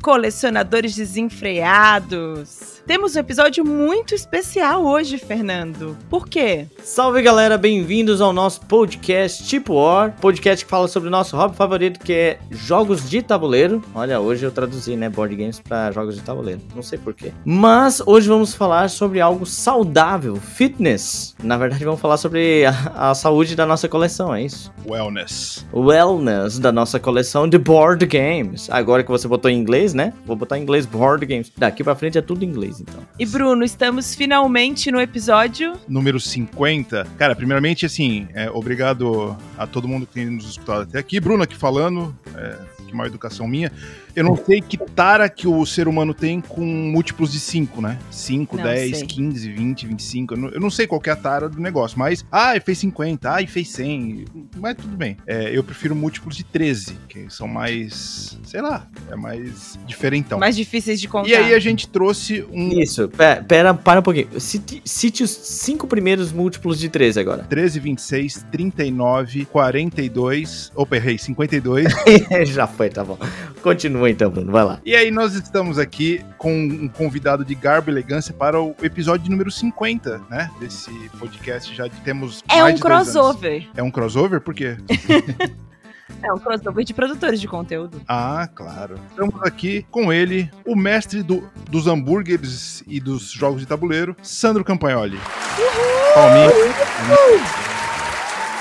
colecionadores desenfreados. Temos um episódio muito especial hoje, Fernando. Por quê? Salve galera, bem-vindos ao nosso podcast Tipo War, podcast que fala sobre o nosso hobby favorito que é jogos de tabuleiro. Olha, hoje eu traduzi, né, board games para jogos de tabuleiro, não sei porquê. Mas hoje vamos falar sobre algo saudável, fitness. Na verdade, vamos falar sobre a, a saúde da nossa coleção, é isso? Wellness. Wellness da nossa coleção de board games. Agora que você botou em inglês, né? Vou botar em inglês board games. Daqui para frente é tudo em inglês então. E Bruno, estamos finalmente no episódio número 50. Cara, primeiramente, assim, é, obrigado a todo mundo que tem nos escutado até aqui. Bruno aqui falando, é, que maior educação minha. Eu não sei que tara que o ser humano tem com múltiplos de 5, né? 5, 10, 15, 20, 25. Eu não, eu não sei qual é a tara do negócio, mas. Ah, fez 50, ah, fez 100. Mas tudo bem. É, eu prefiro múltiplos de 13, que são mais. Sei lá, é mais diferentão. Mais difíceis de contar. E aí a gente trouxe um. Isso, pera, pera para um pouquinho. Cite, cite os 5 primeiros múltiplos de 13 agora: 13, 26, 39, 42. Opa, errei, 52. Já foi, tá bom. Continua Continua então, Bruno, vai lá. E aí nós estamos aqui com um convidado de garbo e elegância para o episódio número 50, né? Desse podcast já temos É um crossover. É um crossover? Por quê? É um crossover de produtores de conteúdo. Ah, claro. Estamos aqui com ele, o mestre do, dos hambúrgueres e dos jogos de tabuleiro, Sandro Campagnoli. Uhul! Palminha. Uhul!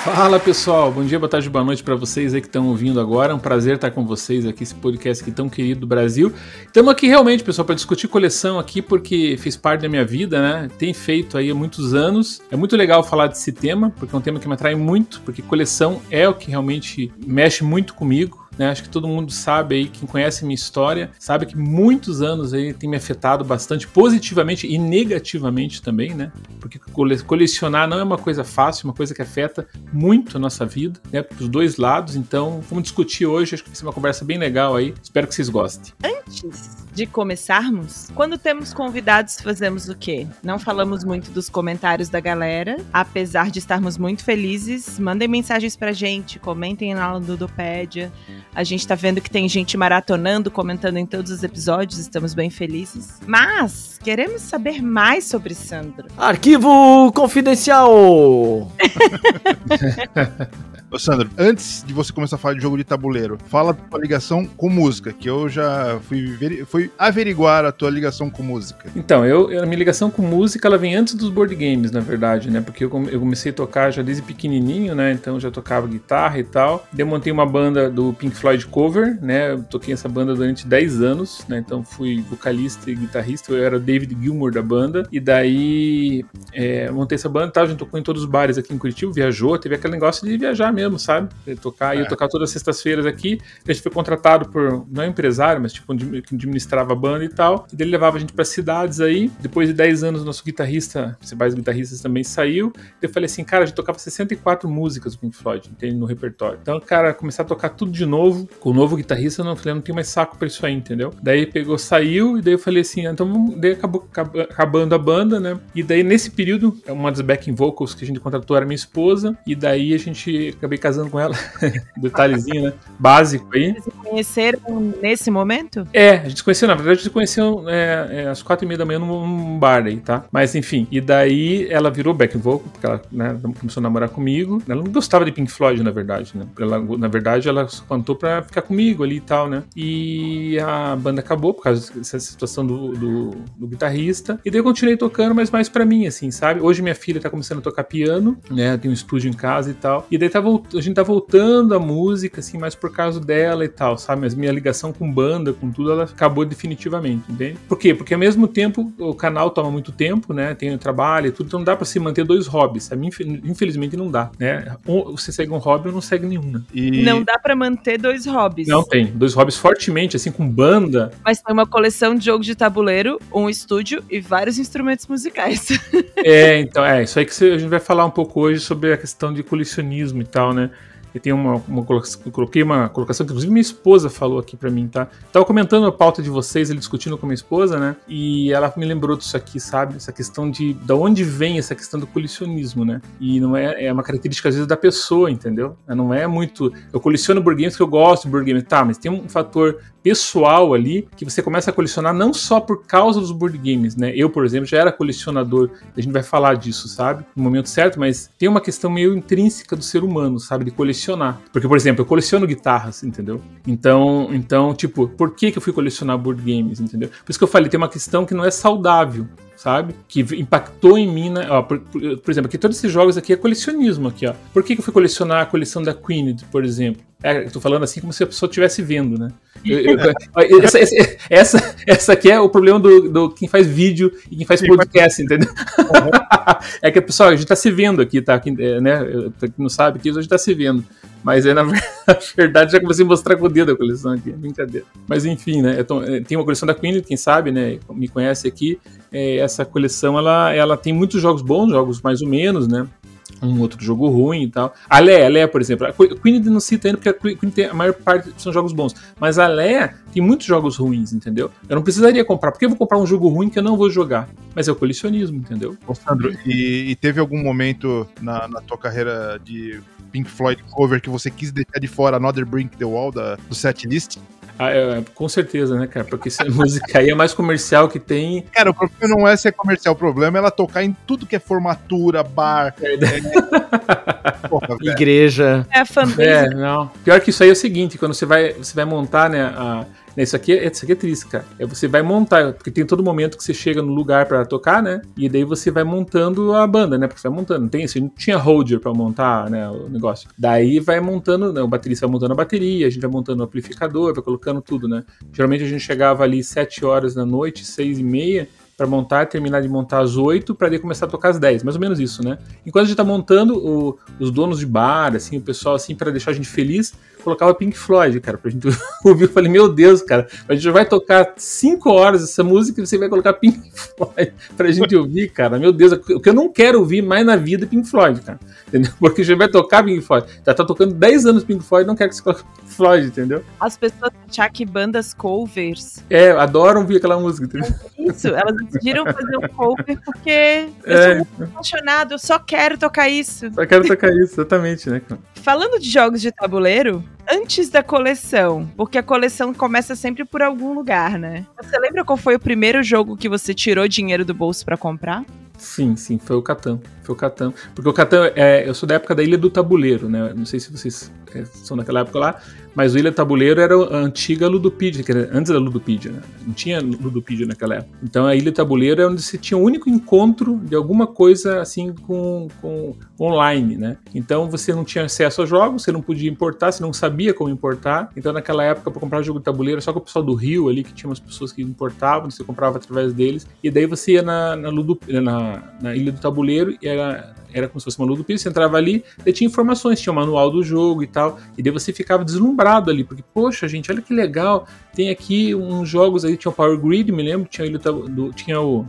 Fala pessoal, bom dia, boa tarde, boa noite para vocês aí que estão ouvindo agora. É um prazer estar com vocês aqui, esse podcast aqui tão querido do Brasil. Estamos aqui realmente, pessoal, para discutir coleção aqui, porque fez parte da minha vida, né? Tem feito aí há muitos anos. É muito legal falar desse tema, porque é um tema que me atrai muito, porque coleção é o que realmente mexe muito comigo. Né? Acho que todo mundo sabe aí, quem conhece minha história, sabe que muitos anos aí tem me afetado bastante positivamente e negativamente também, né? Porque colecionar não é uma coisa fácil, uma coisa que afeta muito a nossa vida, né? Para os dois lados. Então, vamos discutir hoje. Acho que vai ser uma conversa bem legal aí. Espero que vocês gostem. Antes de começarmos, quando temos convidados, fazemos o quê? Não falamos muito dos comentários da galera, apesar de estarmos muito felizes. Mandem mensagens pra gente, comentem na Ludopédia. A gente tá vendo que tem gente maratonando, comentando em todos os episódios, estamos bem felizes. Mas queremos saber mais sobre Sandro. Arquivo confidencial! Sandro, antes de você começar a falar de jogo de tabuleiro, fala da tua ligação com música, que eu já fui, fui averiguar a tua ligação com música. Então, eu, a minha ligação com música, ela vem antes dos board games, na verdade, né? Porque eu, comecei a tocar já desde pequenininho, né? Então já tocava guitarra e tal. Daí montei uma banda do Pink Floyd cover, né? Eu toquei essa banda durante 10 anos, né? Então fui vocalista e guitarrista, eu era David Gilmour da banda. E daí é, montei essa banda tal, a gente tocou em todos os bares aqui em Curitiba, viajou, teve aquele negócio de viajar mesmo, sabe? tocar, é. ia tocar todas as sextas-feiras aqui. A gente foi contratado por, não é empresário, mas tipo, que administrava a banda e tal. E ele levava a gente para cidades aí. Depois de 10 anos, nosso guitarrista, principais guitarristas também saiu. Eu falei assim, cara, a gente tocava 64 músicas do Pink Floyd, entende? No repertório. Então, cara, começar a tocar tudo de novo, com o novo guitarrista, eu não falei, não tenho mais saco pra isso aí, entendeu? Daí pegou, saiu, e daí eu falei assim, ah, então. Daí acabou acabando a banda, né? E daí, nesse período, uma das backing vocals que a gente contratou era minha esposa, e daí a gente acabei casando com ela. Detalhezinho, né? Básico aí. Vocês se conheceram nesse momento? É, a gente se conheceu, na verdade, a gente se conheceu é, é, às quatro e meia da manhã num, bar aí, tá? Mas enfim, e daí ela virou back vocal, porque ela né, começou a namorar comigo. Ela não gostava de Pink Floyd, na verdade, né? Ela, na verdade, ela cantou pra ficar comigo ali e tal, né? E a banda acabou por causa dessa situação do, do, do guitarrista. E daí eu continuei tocando, mas mais pra mim, assim, sabe? Hoje minha filha tá começando a tocar piano, né? Tem um estúdio em casa e tal. E daí tá voltando a gente tá voltando a música, assim, mais por causa dela e tal, sabe? Mas minha ligação com banda, com tudo, ela acabou definitivamente, entende? Por quê? Porque ao mesmo tempo o canal toma muito tempo, né? Tem o trabalho e tudo, então não dá pra se manter dois hobbies, sabe? Infelizmente não dá, né? Um, você segue um hobby ou não segue nenhum, né? E... Não dá pra manter dois hobbies. Não tem. Dois hobbies fortemente, assim, com banda. Mas tem uma coleção de jogos de tabuleiro, um estúdio e vários instrumentos musicais. é, então, é, isso aí que a gente vai falar um pouco hoje sobre a questão de colecionismo e tal, né? E tem uma, uma coloquei uma colocação que inclusive minha esposa falou aqui para mim, tá? Tava comentando a pauta de vocês, ele discutindo com minha esposa, né? E ela me lembrou disso aqui, sabe? Essa questão de da onde vem essa questão do colecionismo, né? E não é, é uma característica às vezes da pessoa, entendeu? Não é muito eu coleciono board games porque eu gosto de board games, tá? Mas tem um fator pessoal ali que você começa a colecionar não só por causa dos board games, né? Eu, por exemplo, já era colecionador, a gente vai falar disso, sabe? No momento certo, mas tem uma questão meio intrínseca do ser humano, sabe? De colecionar. Porque, por exemplo, eu coleciono guitarras, entendeu? Então, então tipo, por que, que eu fui colecionar board games, entendeu? Por isso que eu falei, tem uma questão que não é saudável, sabe? Que impactou em mim, né? Ó, por, por, por, exemplo, aqui todos esses jogos aqui é colecionismo aqui, ó. Por que, que eu fui colecionar a coleção da Queen, por exemplo? É, eu tô falando assim como se a pessoa estivesse vendo, né? Eu, eu, essa, essa, essa, aqui é o problema do, do quem faz vídeo e quem faz podcast, entendeu? Uhum. é que, pessoal, a gente tá se vendo aqui, tá? Aqui, é, né? Quem não sabe, aqui a gente tá se vendo. Mas é, na verdade, já comecei a mostrar com o dedo a coleção aqui, brincadeira. Mas enfim, né? Tô, é, tem uma coleção da Queen, quem sabe, né? Me conhece aqui. É, essa coleção, ela, ela tem muitos jogos bons, jogos mais ou menos, né? um outro jogo ruim e tal. A Leia, a Leia, por exemplo, a Queen não cita ainda porque a Queen tem a maior parte são jogos bons, mas a Leia tem muitos jogos ruins, entendeu? Eu não precisaria comprar, porque eu vou comprar um jogo ruim que eu não vou jogar, mas é o colecionismo, entendeu? Ô, Sandro, e, e teve algum momento na, na tua carreira de Pink Floyd cover que você quis deixar de fora Another Brink the Wall da, do setlist? Ah, é, com certeza, né, cara? Porque essa música aí é mais comercial que tem. Cara, o problema não é ser comercial, o problema é ela tocar em tudo que é formatura, bar, é, é... Porra, igreja. É, fanbase. É, não. Pior que isso aí é o seguinte, quando você vai, você vai montar, né, a isso aqui, é, isso aqui é triste, cara. É você vai montar, porque tem todo momento que você chega no lugar para tocar, né? E daí você vai montando a banda, né? Porque você vai montando. Não tem assim, não tinha holder para montar, né, o negócio. Daí vai montando, né, o baterista vai montando a bateria, a gente vai montando o amplificador, vai colocando tudo, né? Geralmente a gente chegava ali 7 horas da noite, 6 e meia, para montar, terminar de montar às 8 para daí começar a tocar às 10, mais ou menos isso, né? Enquanto a gente tá montando, o, os donos de bar, assim, o pessoal assim para deixar a gente feliz, colocava Pink Floyd, cara, pra gente ouvir. Eu falei, meu Deus, cara, a gente vai tocar 5 horas essa música e você vai colocar Pink Floyd pra gente ouvir, cara. Meu Deus, o que eu não quero ouvir mais na vida é Pink Floyd, cara. Entendeu? Porque a gente vai tocar Pink Floyd. Já tá tocando 10 anos Pink Floyd, não quero que você coloque Pink Floyd, entendeu? As pessoas acham que bandas covers. É, adoram ouvir aquela música, entendeu? Isso, elas decidiram fazer um cover porque eu é. sou muito apaixonado, eu só quero tocar isso. Só quero tocar isso, exatamente, né, cara? Falando de jogos de tabuleiro, antes da coleção, porque a coleção começa sempre por algum lugar, né? Você lembra qual foi o primeiro jogo que você tirou dinheiro do bolso para comprar? Sim, sim, foi o Catan. Foi o Catan. Porque o Catan, é, eu sou da época da Ilha do Tabuleiro, né? Não sei se vocês é, são daquela época lá, mas o Ilha Tabuleiro era a antiga Ludopedia, que era antes da Ludopedia, né? Não tinha Ludopedia naquela época. Então a Ilha Tabuleiro é onde você tinha o único encontro de alguma coisa assim com, com online, né? Então você não tinha acesso aos jogos, você não podia importar, você não sabia como importar. Então naquela época, para comprar jogo de tabuleiro, só com o pessoal do Rio ali, que tinha umas pessoas que importavam, você comprava através deles. E daí você ia na, na, Ludo, na, na Ilha do Tabuleiro e era era como se fosse uma Ludopedia, você entrava ali, e tinha informações, tinha o manual do jogo e tal, e daí você ficava deslumbrado ali, porque, poxa, gente, olha que legal, tem aqui uns jogos aí, tinha o Power Grid, me lembro, tinha, do, tinha o,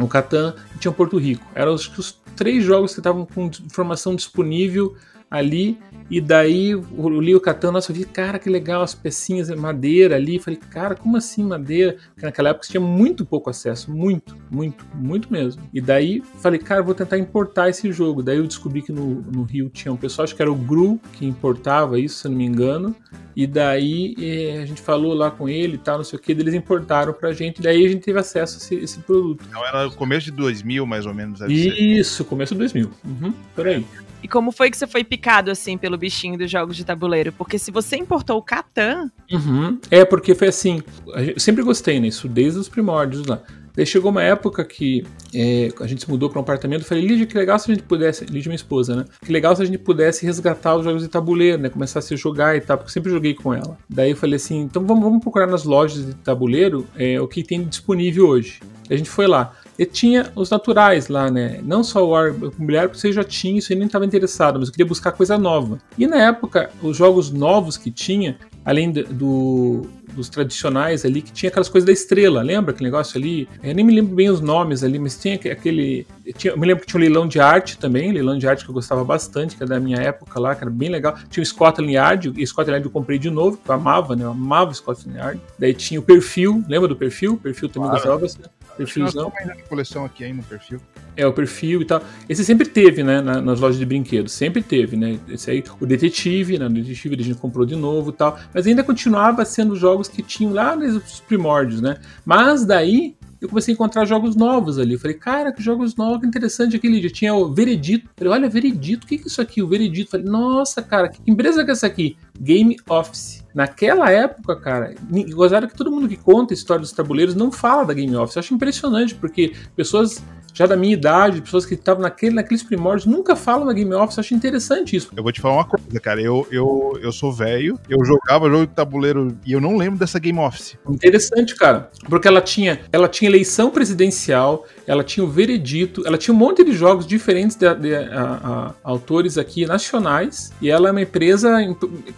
o Catan e tinha o Porto Rico. Eram os três jogos que estavam com informação disponível ali, e daí eu li o Catan, nossa, eu vi, cara, que legal, as pecinhas de madeira ali. Falei, cara, como assim madeira? Porque naquela época você tinha muito pouco acesso, muito, muito, muito mesmo. E daí falei, cara, vou tentar importar esse jogo. Daí eu descobri que no, no Rio tinha um pessoal, acho que era o Gru que importava isso, se eu não me engano. E daí eh, a gente falou lá com ele e tal, não sei o que, eles importaram pra gente, daí a gente teve acesso a esse, esse produto. Então era o começo de 2000, mais ou menos. Isso, começo de 2000. Uhum, por aí. E como foi que você foi picado, assim, pelo bichinho dos jogos de tabuleiro? Porque se você importou o Catan... Uhum. É, porque foi assim, eu sempre gostei nisso, desde os primórdios lá. Daí chegou uma época que é, a gente se mudou para um apartamento. Falei, Lídia, que legal se a gente pudesse. Lídia, minha esposa, né? Que legal se a gente pudesse resgatar os jogos de tabuleiro, né? Começar a se jogar e tal, porque eu sempre joguei com ela. Daí eu falei assim: então vamos, vamos procurar nas lojas de tabuleiro é, o que tem disponível hoje. a gente foi lá. E tinha os naturais lá, né? Não só o War Imobiliário, porque você já tinha isso e nem estava interessado, mas eu queria buscar coisa nova. E na época, os jogos novos que tinha, além do, dos tradicionais ali, que tinha aquelas coisas da estrela, lembra aquele negócio ali? Eu nem me lembro bem os nomes ali, mas tinha aquele. Tinha, eu me lembro que tinha um leilão de arte também, leilão de arte que eu gostava bastante, que era da minha época lá, que era bem legal. Tinha o Scotland Yard, e Scotland Yard eu comprei de novo, que eu amava, né? Eu amava o Scotland Yard. Daí tinha o perfil, lembra do perfil? O perfil também Claro. gostava bastante. Perfilzão. ainda na coleção aqui aí no perfil. É, o perfil e tal. Esse sempre teve, né, na- nas lojas de brinquedos. Sempre teve, né? Esse aí, o Detetive, né? O Detetive a gente comprou de novo e tal. Mas ainda continuava sendo jogos que tinham lá nos primórdios, né? Mas daí eu comecei a encontrar jogos novos ali. Falei, cara, que jogos novos, que interessante aquele dia. Tinha o Veredito. Eu falei, olha, Veredito, o que é isso aqui? O Veredito. Falei, nossa, cara, que empresa que é essa aqui? Game Office. Naquela época, cara, gozaram que todo mundo que conta a história dos tabuleiros não fala da Game Office. Eu acho impressionante, porque pessoas já da minha idade, pessoas que estavam naquele, naqueles primórdios, nunca falam da Game Office. Eu acho interessante isso. Eu vou te falar uma coisa, cara. Eu, eu, eu sou velho, eu jogava jogo de tabuleiro e eu não lembro dessa Game Office. Interessante, cara, porque ela tinha, ela tinha eleição presidencial, ela tinha o veredito, ela tinha um monte de jogos diferentes de, de- a- a- autores aqui nacionais, e ela é uma empresa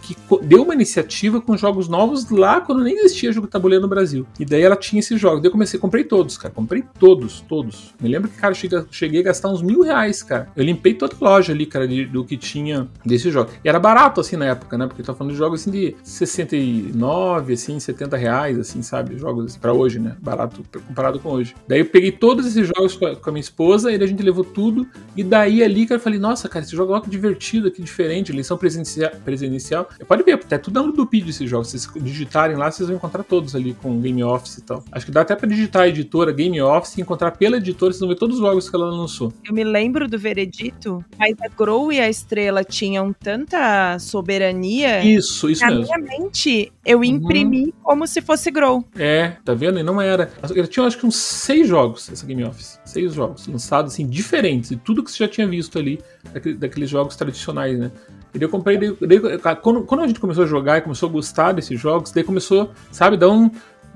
que deu uma iniciativa com jogos novos lá quando nem existia jogo de tabuleiro no Brasil. E daí ela tinha esses jogos. Daí eu comecei, comprei todos, cara, comprei todos, todos. Me lembro que, cara, eu cheguei, a gastar uns mil reais, cara. Eu limpei toda a loja ali, cara, de- do que tinha desses jogos. E era barato, assim, na época, né? Porque eu falando de jogos, assim, de 69, assim, 70 reais, assim, sabe? Jogos pra hoje, né? Barato comparado com hoje. Daí eu peguei todos esses jogos com a, com a minha esposa, e a gente levou tudo. E daí ali, cara, eu falei, nossa, cara, esse jogo é divertido, que diferente, eleição presidencial. presidencial. Pode ver, até tudo no Ludopedia esses jogos. Se vocês digitarem lá, vocês vão encontrar todos ali com Game Office e tal. Acho que dá até pra digitar a editora Game Office e encontrar pela editora, vocês vão ver todos os jogos que ela lançou. Eu me lembro do veredito, mas a Grow e a Estrela tinham tanta soberania. Isso, isso Na mesmo. minha mente, eu imprimi como se fosse Grow. É, tá vendo? E não era. Eu tinha acho que uns seis jogos essa Game Office. Seis jogos, lançados assim, diferentes. E tudo que você já tinha visto ali, daquele- daqueles jogos tradicionais, né? E daí eu comprei. daí- daí- quando, quando a gente começou a jogar e começou a gostar desses jogos, daí começou, sabe, dar um,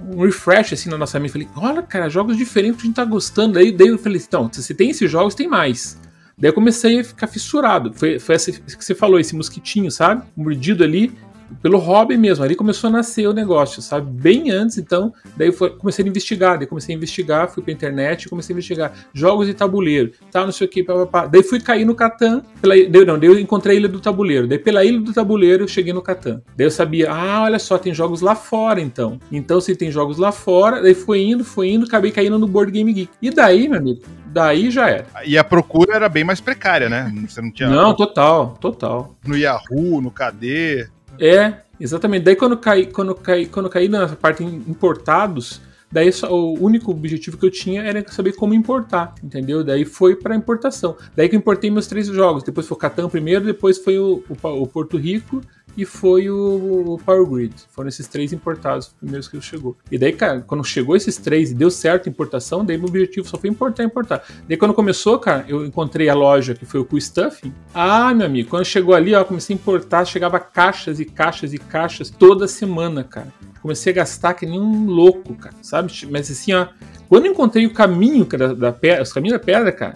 um refresh assim na nossa mente. Falei, olha, cara, jogos diferentes que a gente tá gostando. Daí, daí eu falei, então, se tem esses jogos, tem mais. Daí eu comecei a ficar fissurado. Foi, foi esse que você falou, esse mosquitinho, sabe? Mordido ali pelo hobby mesmo. Ali começou a nascer o negócio, sabe? Bem antes, então. Daí foi, comecei a investigar. Daí comecei a investigar, fui pra internet, comecei a investigar jogos de tabuleiro, tal, não sei o que, pá, pá, pá. Daí fui cair no Catan. Pela, daí, não, daí eu encontrei a Ilha do Tabuleiro. Daí pela Ilha do Tabuleiro eu cheguei no Catan. Daí eu sabia, ah, olha só, tem jogos lá fora então. Então se tem jogos lá fora, daí foi indo, foi indo, acabei caindo no Board Game Geek. E daí, meu amigo, daí já era. E a procura era bem mais precária, né? Você não tinha Não, total, total. no Yahoo, no KD. É, exatamente. Daí quando caí, quando caí, quando caí na parte importados, daí só- o único objetivo que eu tinha era saber como importar, entendeu? Daí foi para importação. Daí que eu importei meus três jogos. Depois foi o Catan primeiro, depois foi o, o, o Porto Rico e foi o, Power Grid. Foram esses três importados, os primeiros que chegou. E daí, cara, quando chegou esses três e deu certo a importação, daí meu objetivo só foi importar, importar. Daí quando começou, cara, eu encontrei a loja que foi o Cool Stuffing. Ah, meu amigo, quando chegou ali, ó, comecei a importar, chegava caixas e caixas e caixas toda semana, cara. Comecei a gastar que nem um louco, cara, sabe? Mas assim, ó, quando eu encontrei o caminho cara, da pedra, os caminhos da pedra, cara,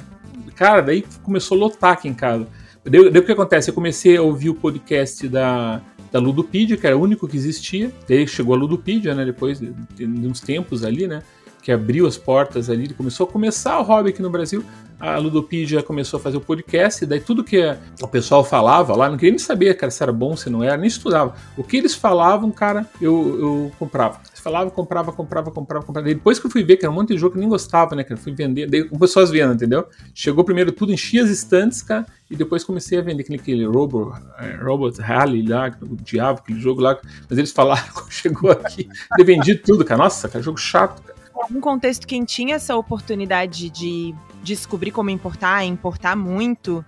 cara, daí começou a lotar aqui em casa. Daí, daí o que acontece? Eu comecei a ouvir o podcast da, da Ludopedia, que era o único que existia. Daí chegou a Ludopedia, né? Depois de, de uns tempos ali, né? Que abriu as portas ali, começou a começar o hobby aqui no Brasil. A Ludopedia começou a fazer o podcast, daí tudo que o pessoal falava lá, não queria nem saber, cara, se era bom, se não era, nem estudava. O que eles falavam, cara, eu, eu comprava. Eles falavam, comprava, comprava, comprava, comprava. Depois que eu fui ver, que era um monte de jogo que eu nem gostava, né, cara, fui vender, daí com pessoas vendo, entendeu? Chegou primeiro tudo, enchia as estantes, cara, e depois comecei a vender aquele, aquele Robo, é, Robot Rally lá, o diabo, aquele jogo lá, mas eles falaram, quando chegou aqui, eu vendi tudo, cara, nossa, cara, jogo chato, cara. Um contexto quem tinha essa oportunidade de descobrir como importar, importar muito,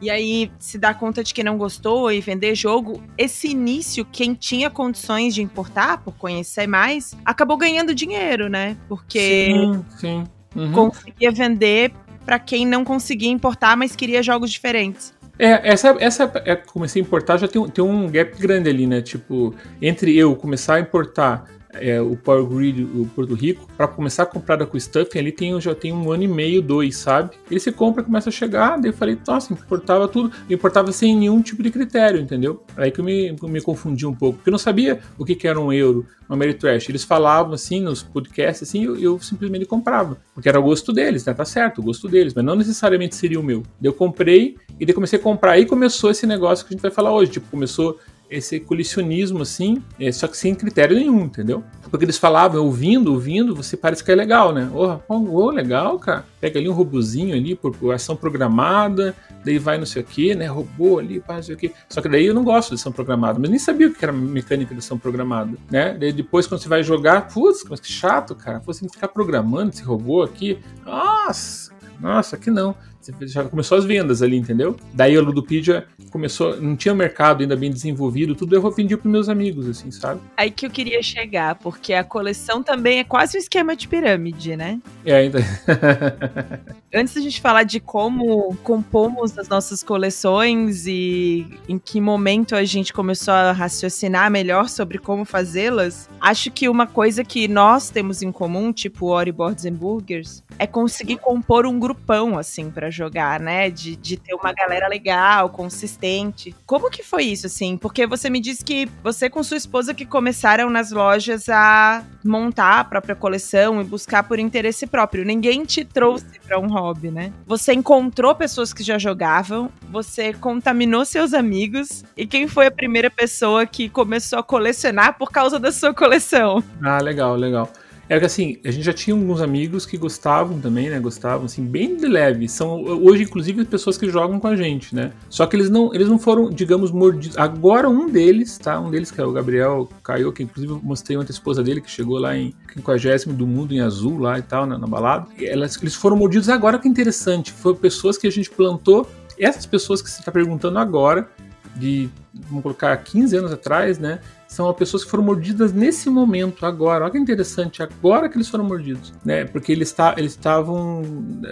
e aí se dar conta de que não gostou e vender jogo, esse início, quem tinha condições de importar, por conhecer mais, acabou ganhando dinheiro, né? Porque Sim, sim. Uhum. conseguia vender para quem não conseguia importar, mas queria jogos diferentes. É, essa, essa é, comecei a importar, já tem, tem um gap grande ali, né? Tipo, entre eu começar a importar é, o Power Grid, o Porto Rico, para começar a comprar da Stuff, ali tem, já tem um ano e meio, dois, sabe? Ele se compra, começa a chegar, daí eu falei, nossa, importava tudo, importava sem nenhum tipo de critério, entendeu? Aí que eu me, me confundi um pouco, porque eu não sabia o que, que era um euro, uma Ameritrash. Eles falavam assim nos podcasts, assim, eu, eu simplesmente comprava, porque era o gosto deles, né? Tá certo, o gosto deles, mas não necessariamente seria o meu. Eu comprei e daí comecei a comprar, aí começou esse negócio que a gente vai falar hoje, tipo, começou esse colecionismo assim, é, só que sem critério nenhum, entendeu? Porque eles falavam, ouvindo, ouvindo, você parece que é legal, né? Oh, oh legal, cara. Pega ali um robozinho ali por, por ação programada, daí vai não sei o que, né? Robô ali, não sei o que. Só que daí eu não gosto de ação programada, mas nem sabia o que era mecânica de ação programada, né? Daí depois quando você vai jogar, putz, mas que chato, cara. Você tem que ficar programando esse robô aqui. Nossa, nossa, aqui não. Você já começou as vendas ali, entendeu? Daí a Ludopedia começou, não tinha mercado ainda bem desenvolvido, tudo eu vendi para meus amigos, assim, sabe? Aí que eu queria chegar, porque a coleção também é quase um esquema de pirâmide, né? É, ainda. Antes da gente falar de como compomos as nossas coleções e em que momento a gente começou a raciocinar melhor sobre como fazê-las, acho que uma coisa que nós temos em comum, tipo Ori Boards and Burgers, é conseguir compor um grupão, assim, jogar, né? De, de ter uma galera legal, consistente. Como que foi isso, assim? Porque você me disse que você com sua esposa que começaram nas lojas a montar a própria coleção e buscar por interesse próprio. Ninguém te trouxe para um hobby, né? Você encontrou pessoas que já jogavam, você contaminou seus amigos e quem foi a primeira pessoa que começou a colecionar por causa da sua coleção? Ah, legal, legal. É que assim, a gente já tinha alguns amigos que gostavam também, né? Gostavam, assim, bem de leve. São hoje, inclusive, pessoas que jogam com a gente, né? Só que eles não, eles não foram, digamos, mordidos. Agora, um deles, tá? Um deles, que é o Gabriel Caio, que inclusive eu mostrei ontem a esposa dele, que chegou lá em 50 do mundo em azul lá e tal, na, na balada. Elas, eles foram mordidos agora, que interessante. Foram pessoas que a gente plantou. Essas pessoas que você está perguntando agora, de, vamos colocar, 15 anos atrás, né? São pessoas que foram mordidas nesse momento, agora. Olha que interessante, agora que eles foram mordidos, né? Porque eles tá, estavam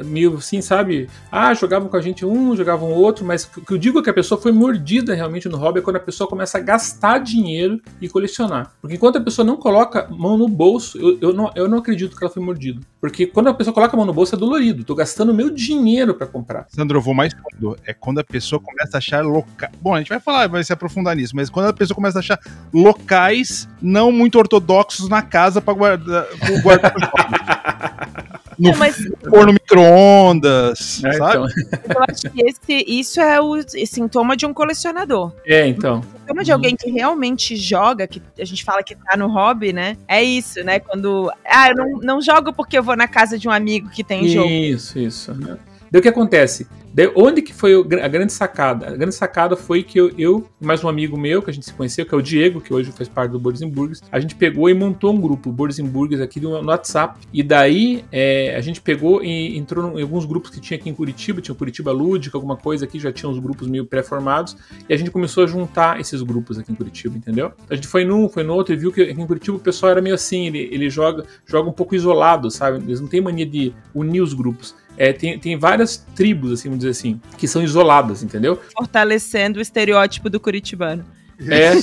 meio assim, sabe? Ah, jogavam com a gente um, jogavam outro, mas o que eu digo é que a pessoa foi mordida realmente no hobby é quando a pessoa começa a gastar dinheiro e colecionar. Porque enquanto a pessoa não coloca mão no bolso, eu, eu, não, eu não acredito que ela foi mordida. Porque quando a pessoa coloca a mão no bolso é dolorido. Tô gastando meu dinheiro para comprar. Sandro, eu vou mais fundo. É quando a pessoa começa a achar local. Bom, a gente vai falar, vai se aprofundar nisso, mas quando a pessoa começa a achar locais não muito ortodoxos na casa para guardar, guardar no mas... forno micro-ondas, é, sabe? Então. Eu acho que esse, isso é o sintoma de um colecionador. É, então. O sintoma de alguém que realmente joga, que a gente fala que tá no hobby, né? É isso, né? Quando. Ah, eu não, não jogo porque eu vou na casa de um amigo que tem isso, jogo. Isso, isso. Daí o que acontece? De onde que foi a grande sacada? A grande sacada foi que eu, eu mais um amigo meu, que a gente se conheceu, que é o Diego, que hoje faz parte do Boards Burgers, a gente pegou e montou um grupo, Boards Burgers, aqui no, no WhatsApp. E daí é, a gente pegou e entrou em alguns grupos que tinha aqui em Curitiba, tinha Curitiba Lúdica, alguma coisa aqui, já tinha uns grupos meio pré-formados, e a gente começou a juntar esses grupos aqui em Curitiba, entendeu? A gente foi num, foi no outro e viu que aqui em Curitiba o pessoal era meio assim, ele, ele joga, joga um pouco isolado, sabe? Eles não têm mania de unir os grupos é, tem, tem várias tribos, assim, vamos dizer assim, que são isoladas, entendeu? Fortalecendo o estereótipo do curitibano. É.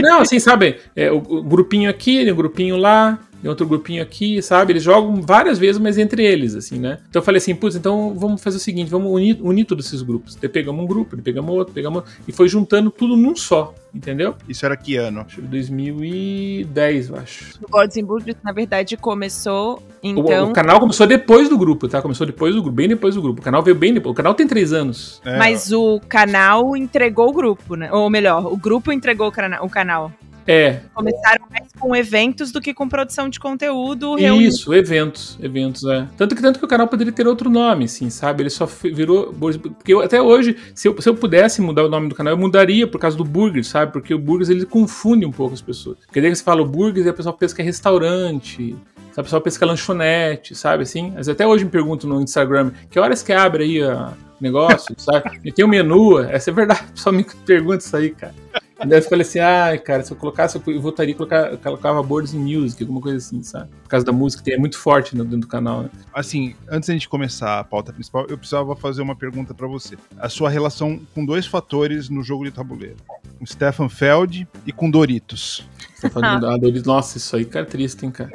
Não, assim, sabe? É, o, o grupinho aqui, o grupinho lá, tem outro grupinho aqui, sabe? Eles jogam várias vezes, mas entre eles, assim, né? Então eu falei assim, putz, então vamos fazer o seguinte, vamos unir, unir todos esses grupos. Daí pegamos um grupo, pegamos outro, pegamos outro, e foi juntando tudo num só, entendeu? Isso era que ano? 2010, eu acho. O Godzenburg, na verdade, começou, então... O, o, canal começou depois do grupo, tá? Começou depois do grupo, bem depois do grupo. O canal veio bem depois. O canal tem três anos. É. Mas o canal entregou o grupo, né? Ou melhor, o grupo entregou o canal. É. Começaram mais com eventos do que com produção de conteúdo. Isso, eventos, eventos, é. Tanto que tanto que o canal poderia ter outro nome, assim, sabe? Ele só virou porque eu, até hoje, se eu, se eu pudesse mudar o nome do canal, eu mudaria por causa do burger, sabe? Porque o burgers ele confunde um pouco as pessoas. Porque daí você fala o burgers e a pessoa pensa que é restaurante. A pessoa pensa que é lanchonete, sabe assim? Mas até hoje me pergunto no Instagram, que horas que abre aí o negócio, sabe? E tem o um menu, essa é verdade, o pessoal me pergunta isso aí, cara. Daí eu falei assim, ah, cara, se eu colocasse, eu voltaria a colocar, colocava Boards in Music, alguma coisa assim, sabe? Por causa da música, tem, é muito forte dentro do canal, né? Assim, antes da gente começar a pauta principal, eu precisava fazer uma pergunta para você. A sua relação com dois fatores no jogo de tabuleiro. Com Stefan Feld e com Doritos. Da Doritos. Nossa, isso aí, cara, é triste, hein, cara.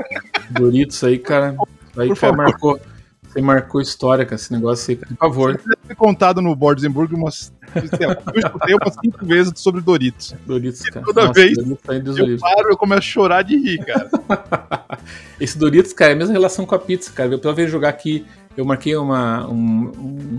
Doritos aí, cara. Aí, Por cara, favor. marcou. Você marcou história com esse negócio aí, cara. Por favor, Deve ter contado no Bordesenburg umas. sei lá, Eu escutei umas cinco vezes sobre Doritos. Doritos, cara. toda vez Doritos tá Eu livre. paro eu começo a chorar de rir, cara. Esse Doritos, cara, é a mesma relação com a pizza, cara. Eu pela vez jogar aqui, eu marquei uma, um,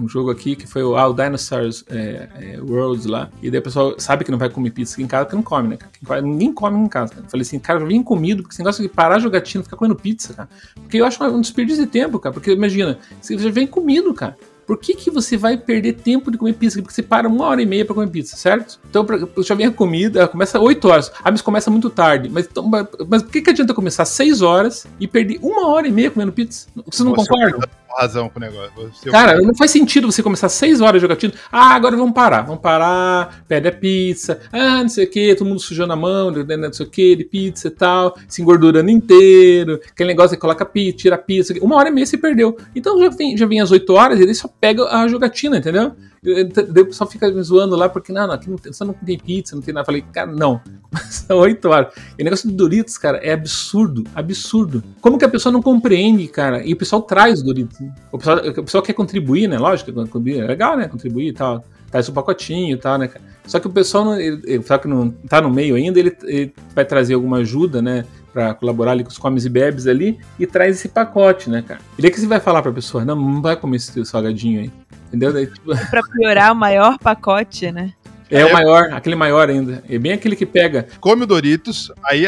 um jogo aqui que foi o, ah, o Dinosaurs é, é, Worlds lá. E daí o pessoal sabe que não vai comer pizza aqui em casa, porque não come, né? cara? Ninguém come em casa. Cara. Eu falei assim, cara, eu vim comido, porque esse negócio de parar jogatina, ficar comendo pizza, cara. Porque eu acho um desperdício de tempo, cara. Porque imagina, você já vem comido, cara. Por que, que você vai perder tempo de comer pizza? Porque você para uma hora e meia pra comer pizza, certo? Então, pra, já vem a comida, começa 8 horas. Ah, mas começa muito tarde. Mas, então, mas, por que, que adianta começar 6 horas e perder uma hora e meia comendo pizza? Vocês não Você concordam? Razão com o negócio. Você- Cara, não faz sentido você começar 6 horas de jogatina. Ah, agora vamos parar. Vamos parar, pede a pizza. Ah, não sei o que, todo mundo sujando a mão, né, não sei o que, de pizza e tal, se engordurando inteiro. Aquele negócio que coloca pizza, tira pizza. Uma hora e meia você perdeu. Então já vem, já vem às 8 horas e daí só pega a jogatina, entendeu? E Daí o pessoal fica me zoando lá, porque não, não, aqui não tem, só não tem pizza, não tem nada. Falei, cara, não. São 8 horas. E o negócio do Doritos, cara, é absurdo, absurdo. Como que a pessoa não compreende, cara? E o pessoal traz Doritos. né? O pessoal, o pessoal quer contribuir, né? Lógico, é legal, né? Contribuir e tal. Traz o pacotinho e tal, né, cara? Só que o pessoal, não, ele, ele- pessoal que não tá no meio ainda, ele, ele vai trazer alguma ajuda, né? Pra colaborar ali com os comes e bebes ali e traz esse pacote, né, cara? E daí que você vai falar pra pessoa, não, não vai comer esse salgadinho aí. Entendeu? Daí, tipo, Pra piorar, o maior pacote, né? é, É. o maior, aquele maior ainda. É bem aquele que pega. Come o Doritos, aí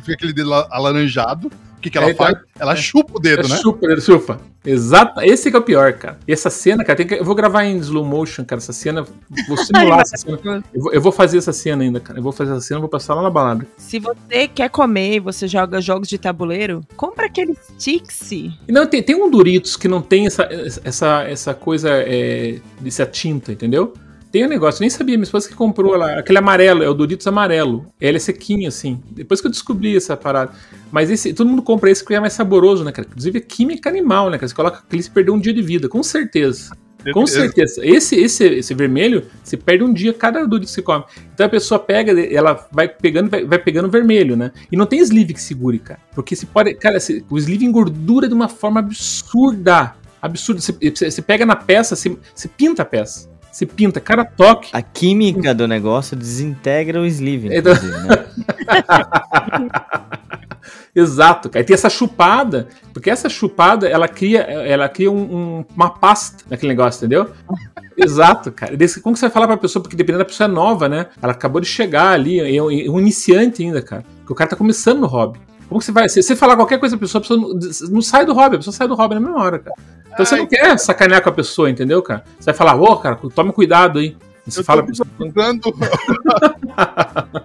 fica aquele dedo la- alaranjado. O que, que ela tá- faz? Ela chupa o dedo, É né? Chupa, ele chupa. Exato. Esse que é o pior, cara. E essa cena, cara, tem que- eu vou gravar em slow motion, cara. Essa cena. Vou simular essa cena. Eu vou, eu vou fazer essa cena ainda, cara. Eu vou fazer essa cena, vou passar lá na balada. Se você quer comer e você joga jogos de tabuleiro, compra aquele Stixi. E não, tem, tem um Doritos que não tem essa, essa, essa coisa é, dessa tinta, entendeu? Tem um negócio, nem sabia, minha esposa que comprou lá, aquele amarelo, é o Doritos amarelo. Ele é sequinho, assim. Depois que eu descobri essa parada. Mas esse, todo mundo compra esse porque é mais saboroso, né, cara? Inclusive é química animal, né, cara? Você coloca aquele, você perdeu um dia de vida, com certeza. Com certeza. Esse, esse, esse vermelho, você perde um dia cada Doritos que você come. Então a pessoa pega, ela vai pegando, vai, vai pegando vermelho, né? E não tem sleeve que segure, cara. Porque se pode. Cara, se- o sleeve engordura de uma forma absurda. Absurda. Você, você- você pega na peça, você, você pinta a peça. Você pinta, cada toque. A química do negócio desintegra o sleeve, Então- né? Exato, cara. E tem essa chupada, porque essa chupada ela cria, ela cria um- um- uma pasta naquele negócio, entendeu? Exato, cara. E daí, como que você vai falar pra pessoa? Porque dependendo da pessoa é nova, né? Ela acabou de chegar ali, é um, é um iniciante ainda, cara. Porque o cara tá começando no hobby. Como que você vai. Se você falar qualquer coisa pra pessoa, a pessoa não, não sai do hobby, a pessoa sai do hobby na mesma hora, cara. Então você Ai, não quer sacanear com a pessoa, entendeu, cara? Você vai falar, ô, cara, tome cuidado aí. Você Eu fala tô pra pessoa. usando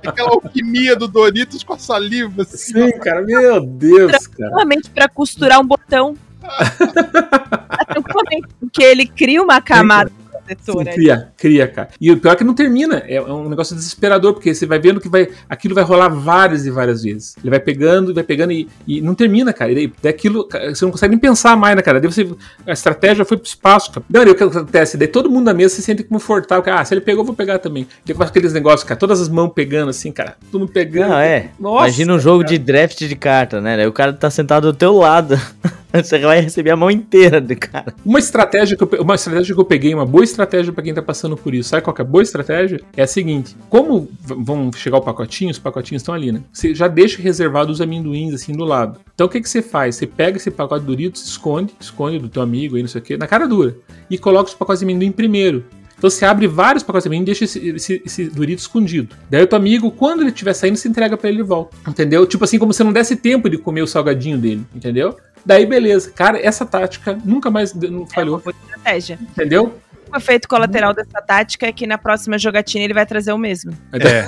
aquela alquimia do Doritos com a saliva. Assim, Sim, cara, meu Deus, cara. Pra costurar um botão. Tranquilamente, porque ele cria uma camada Sim, cria, cria, cara. E o pior é que não termina. É um negócio desesperador, porque você vai vendo que vai, aquilo vai rolar várias e várias vezes. Ele vai pegando, vai pegando e, e não termina, cara. E daí, daquilo, cara, você não consegue nem pensar mais, né, cara? Daí você, a estratégia foi pro espaço, cara. Não, daí o que acontece? Daí todo mundo na mesa se sente confortável. Cara, ah, se ele pegou, eu vou pegar também. Daí faz aqueles negócios, cara, todas as mãos pegando assim, cara. Todo mundo pegando. Não, é. Nossa, Imagina um jogo de draft de carta, né? Daí o cara tá sentado do teu lado. Você vai receber a mão inteira do cara. Uma estratégia que eu, uma estratégia que eu peguei, uma boa estratégia pra quem tá passando por isso. Sabe qual é a boa estratégia? É a seguinte: como vão chegar o pacotinho, os pacotinhos estão ali, né? Você já deixa reservado os amendoins assim do lado. Então o que que você faz? Você pega esse pacote de Doritos, esconde, esconde do teu amigo aí, não sei o quê, na cara dura. E coloca os pacotes de amendoim primeiro. Então você abre vários pacotes de amendoim e deixa esse, esse, esse escondido. Daí o teu amigo, quando ele estiver saindo, você entrega pra ele de volta. Entendeu? Tipo assim, como se não desse tempo de comer o salgadinho dele. Entendeu? Daí beleza. Cara, essa tática nunca mais É falhou. boa estratégia. Entendeu? O efeito colateral dessa tática é que na próxima jogatina ele vai trazer o mesmo. É,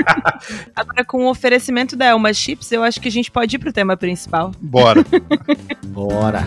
Agora, com o oferecimento da Elma Chips, eu acho que a gente pode ir pro tema principal. bora. Bora.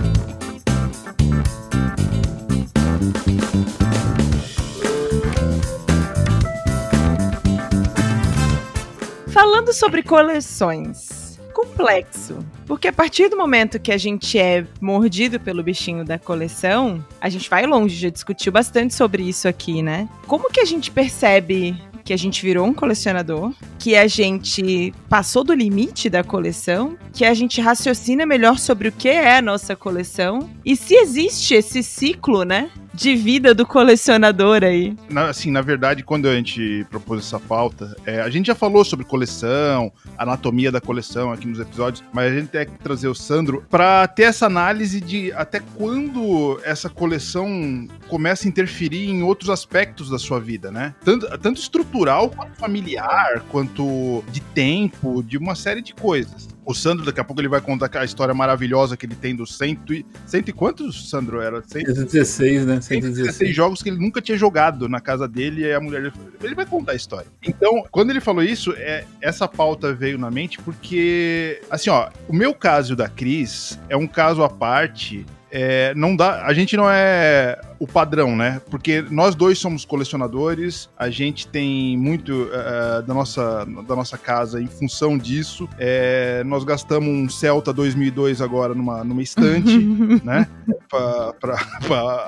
Falando sobre coleções. Complexo. Porque a partir do momento que a gente é mordido pelo bichinho da coleção, a gente vai longe, já discutiu bastante sobre isso aqui, né? Como que a gente percebe que a gente virou um colecionador, que a gente passou do limite da coleção, que a gente raciocina melhor sobre o que é a nossa coleção e se existe esse ciclo, né? De vida do colecionador aí. Na, assim, na verdade, quando a gente propôs essa pauta, é, a gente já falou sobre coleção, anatomia da coleção aqui nos episódios, mas a gente tem que trazer o Sandro para ter essa análise de até quando essa coleção começa a interferir em outros aspectos da sua vida, né? Tanto, tanto estrutural quanto familiar, quanto de tempo, de uma série de coisas. O Sandro, daqui a pouco, ele vai contar a história maravilhosa que ele tem dos cento e... Cento e quantos, Sandro? Era? 116, né? 116 jogos que ele nunca tinha jogado na casa dele e a mulher... Ele vai contar a história. Então, quando ele falou isso, é, essa pauta veio na mente porque, assim, ó, o meu caso da Cris é um caso à parte é, não dá. A gente não é o padrão, né? Porque nós dois somos colecionadores, a gente tem muito uh, da, nossa, da nossa casa em função disso. É, nós gastamos um Celta 2002 agora numa, numa estante, né? Para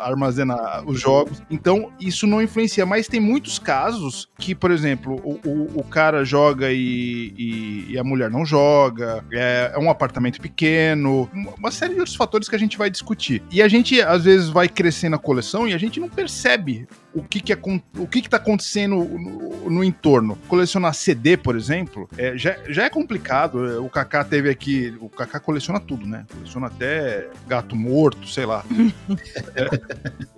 armazenar os jogos. Então, isso não influencia. Mas tem muitos casos que, por exemplo, o, o, o cara joga e, e, e, a mulher não joga, é, é um apartamento pequeno, uma série de outros fatores que a gente vai discutir. E a gente, às vezes, vai crescendo a coleção coleção e a gente não percebe o que que, é, o que, que tá acontecendo no, no entorno. Colecionar CD, por exemplo, é, já, já é complicado. É, o Kaká teve aqui. O Kaká coleciona tudo, né? Coleciona até gato morto, sei lá. é,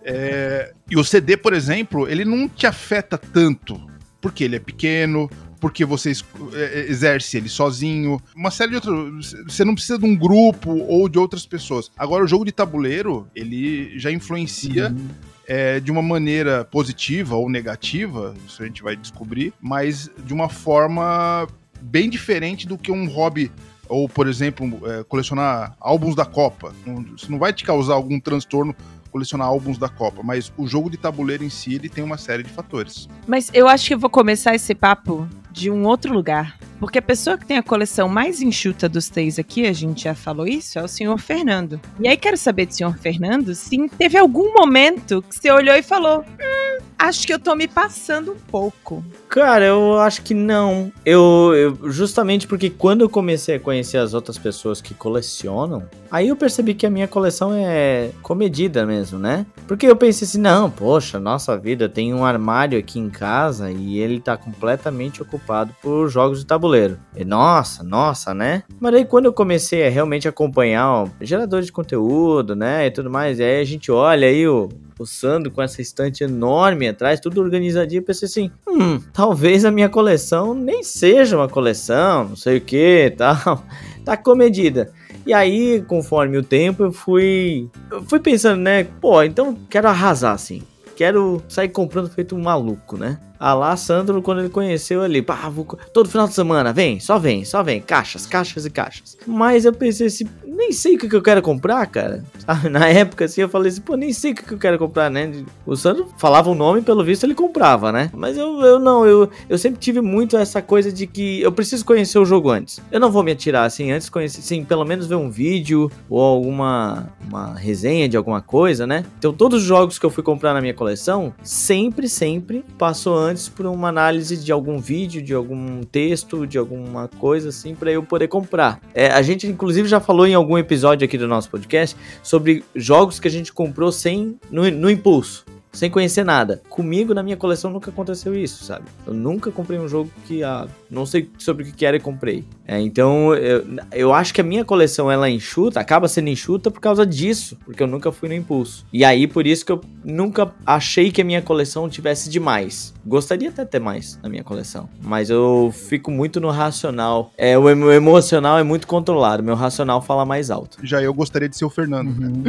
é, e o CD, por exemplo, ele não te afeta tanto. Porque ele é pequeno, porque você é, exerce ele sozinho. Uma série de outros. Você não precisa de um grupo ou de outras pessoas. Agora, o jogo de tabuleiro, ele já influencia. Uhum. É, de uma maneira positiva ou negativa, isso a gente vai descobrir, mas de uma forma bem diferente do que um hobby ou, por exemplo, é, colecionar álbuns da Copa. Isso não vai te causar algum transtorno colecionar álbuns da Copa, mas o jogo de tabuleiro em si ele tem uma série de fatores. Mas eu acho que eu vou começar esse papo de um outro lugar. Porque a pessoa que tem a coleção mais enxuta dos três aqui, a gente já falou isso, é o senhor Fernando. E aí quero saber do senhor Fernando se teve algum momento que você olhou e falou: hum, acho que eu tô me passando um pouco. Cara, eu acho que não. Eu, eu, justamente porque quando eu comecei a conhecer as outras pessoas que colecionam, aí eu percebi que a minha coleção é comedida mesmo, né? Porque eu pensei assim, não, poxa, nossa vida tem um armário aqui em casa e ele tá completamente ocupado por jogos de tabuleiro. E nossa, nossa, né? Mas aí quando eu comecei a realmente acompanhar geradores de conteúdo, né, e tudo mais, e aí a gente olha aí o Sandro com essa estante enorme atrás, tudo organizadinho, eu pensei assim, hum, talvez a minha coleção nem seja uma coleção, não sei o que, tal, tá comedida. E aí, conforme o tempo, eu fui, eu fui pensando, né, pô, então quero arrasar assim, quero sair comprando feito um maluco, né? Ah lá, Sandro, quando ele conheceu ali, pá, vou... todo final de semana, vem, só vem, só vem, caixas, caixas e caixas. Mas eu pensei assim, nem sei o que, eu quero comprar, cara. Na época, assim, eu falei assim, pô, nem sei o que, eu quero comprar, né? O Sandro falava o nome, pelo visto ele comprava, né? Mas eu, eu não, eu, eu sempre tive muito essa coisa de que eu preciso conhecer o jogo antes. Eu não vou me atirar assim, antes conhecer, sim, pelo menos ver um vídeo ou alguma uma resenha de alguma coisa, né? Então, todos os jogos que eu fui comprar na minha coleção, sempre, sempre passou antes antes por uma análise de algum vídeo, de algum texto, de alguma coisa assim, para eu poder comprar. É, a gente, inclusive, já falou em algum episódio aqui do nosso podcast sobre jogos que a gente comprou sem no, no impulso sem conhecer nada. Comigo, na minha coleção, nunca aconteceu isso, sabe? Eu nunca comprei um jogo que ah, não sei sobre o que era e comprei. É, então, eu, eu acho que a minha coleção, ela é enxuta, acaba sendo enxuta por causa disso, porque eu nunca fui no impulso. E aí, por isso que eu nunca achei que a minha coleção tivesse demais. Gostaria até ter mais na minha coleção, mas eu fico muito no racional. É, o emocional é muito controlado, meu racional fala mais alto. Já eu gostaria de ser o Fernando. Uhum.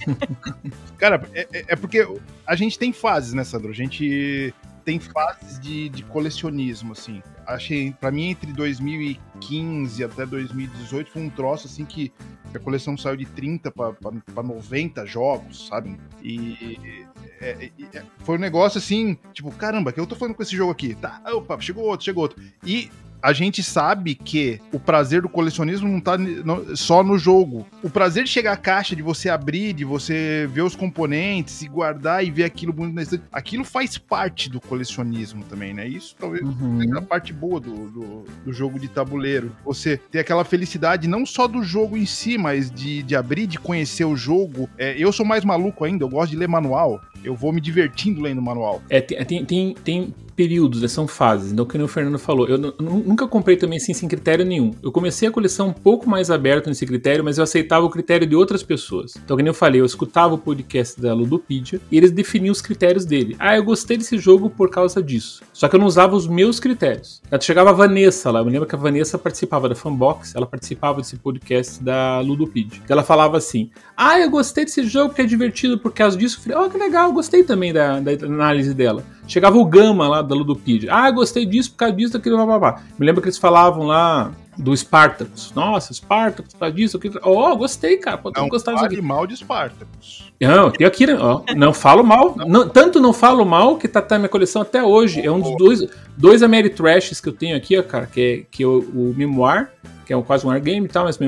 Cara, é, é, é porque a gente tem fases, né, Sandro? A gente tem fases de, de colecionismo, assim. Achei, para mim, entre 2015 até 2018 foi um troço, assim, que a coleção saiu de 30 para 90 jogos, sabe? E é, é, foi um negócio assim, tipo, caramba, que eu tô falando com esse jogo aqui? Tá, opa, chegou outro, chegou outro. E a gente sabe que o prazer do colecionismo não tá no- só no jogo. O prazer de chegar à caixa, de você abrir, de você ver os componentes e guardar e ver aquilo bonito na estante, aquilo faz parte do colecionismo também, né? Isso talvez Uhum. seja a parte boa do, do, do jogo de tabuleiro. Você ter aquela felicidade não só do jogo em si, mas de, de abrir, de conhecer o jogo. É, eu sou mais maluco ainda, eu gosto de ler manual. Eu vou me divertindo lendo manual. É, tem, tem, tem períodos, né, são fases. Então, como o Fernando falou, eu nu- nu- nunca comprei também assim, sem critério nenhum. Eu comecei a coleção um pouco mais aberto nesse critério, mas eu aceitava o critério de outras pessoas. Então, como eu falei, eu escutava o podcast da Ludopedia e eles definiam os critérios dele. Ah, eu gostei desse jogo por causa disso. Só que eu não usava os meus critérios. Aí chegava a Vanessa lá, eu lembro que a Vanessa participava da Fanbox, ela participava desse podcast da Ludopedia. Então, ela falava assim: Ah, eu gostei desse jogo porque é divertido por causa disso. Eu falei, oh, que legal, gostei também da, da análise dela. Chegava o Gama lá da Ludopedia. Ah, gostei disso por causa disso, daquilo, blá, blá, blá. Me lembro que eles falavam lá do Spartacus. Nossa, Spartacus, por causa disso, aquilo. Oh, gostei, cara. Pô, Não disso fale aqui. mal de Spartacus. Não, tem aqui, né? Ó, não falo mal. Não- tanto não falo mal que tá, tá na minha coleção até hoje. É um dos dois, dois Ameritrashes que eu tenho aqui, ó, cara, que é, que é o, o Memoir, que é um, quase um wargame e tal, mas,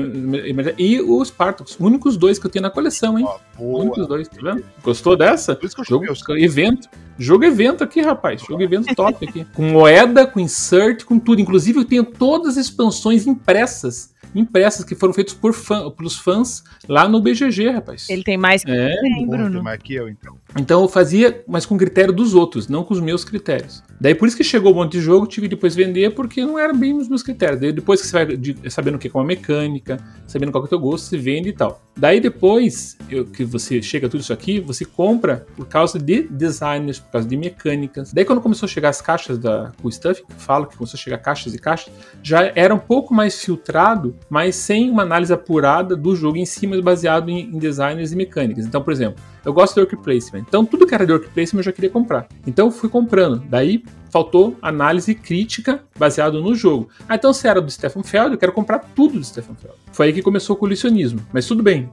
e o Spartacus. Únicos dois que eu tenho na coleção, hein? Boa. Únicos dois, tá vendo? Gostou dessa? Por isso que eu Jogo os evento. Jogo evento aqui, rapaz. Jogo evento top aqui. Com moeda, com insert, com tudo. Inclusive, eu tenho todas as expansões impressas. Impressas que foram feitas por fã, pelos fãs lá no BGG, rapaz. Ele tem mais que É, tem, Porra, tem Bruno. mais que eu, então. então eu fazia, mas com critério dos outros, não com os meus critérios. Daí por isso que chegou um monte de jogo, tive que depois vender, porque não era bem os meus critérios. Daí depois que você vai de- sabendo o que é uma mecânica, sabendo qual que é o teu gosto, você vende e tal. Daí depois eu- que você chega tudo isso aqui, você compra por causa de designers, por causa de mecânicas. Daí quando começou a chegar as caixas da, com o stuff, que eu falo que começou a chegar caixas e caixas, já era um pouco mais filtrado, mas sem uma análise apurada do jogo em si, mas baseado em, em designers e mecânicas. Então, por exemplo, eu gosto de work placement. Então, tudo que era de work placement eu já queria comprar. Então, eu fui comprando. Daí, faltou análise crítica baseado no jogo. Ah, então se era do Stefan Feld, eu quero comprar tudo do Stefan Feld. Foi aí que começou o colecionismo. Mas tudo bem.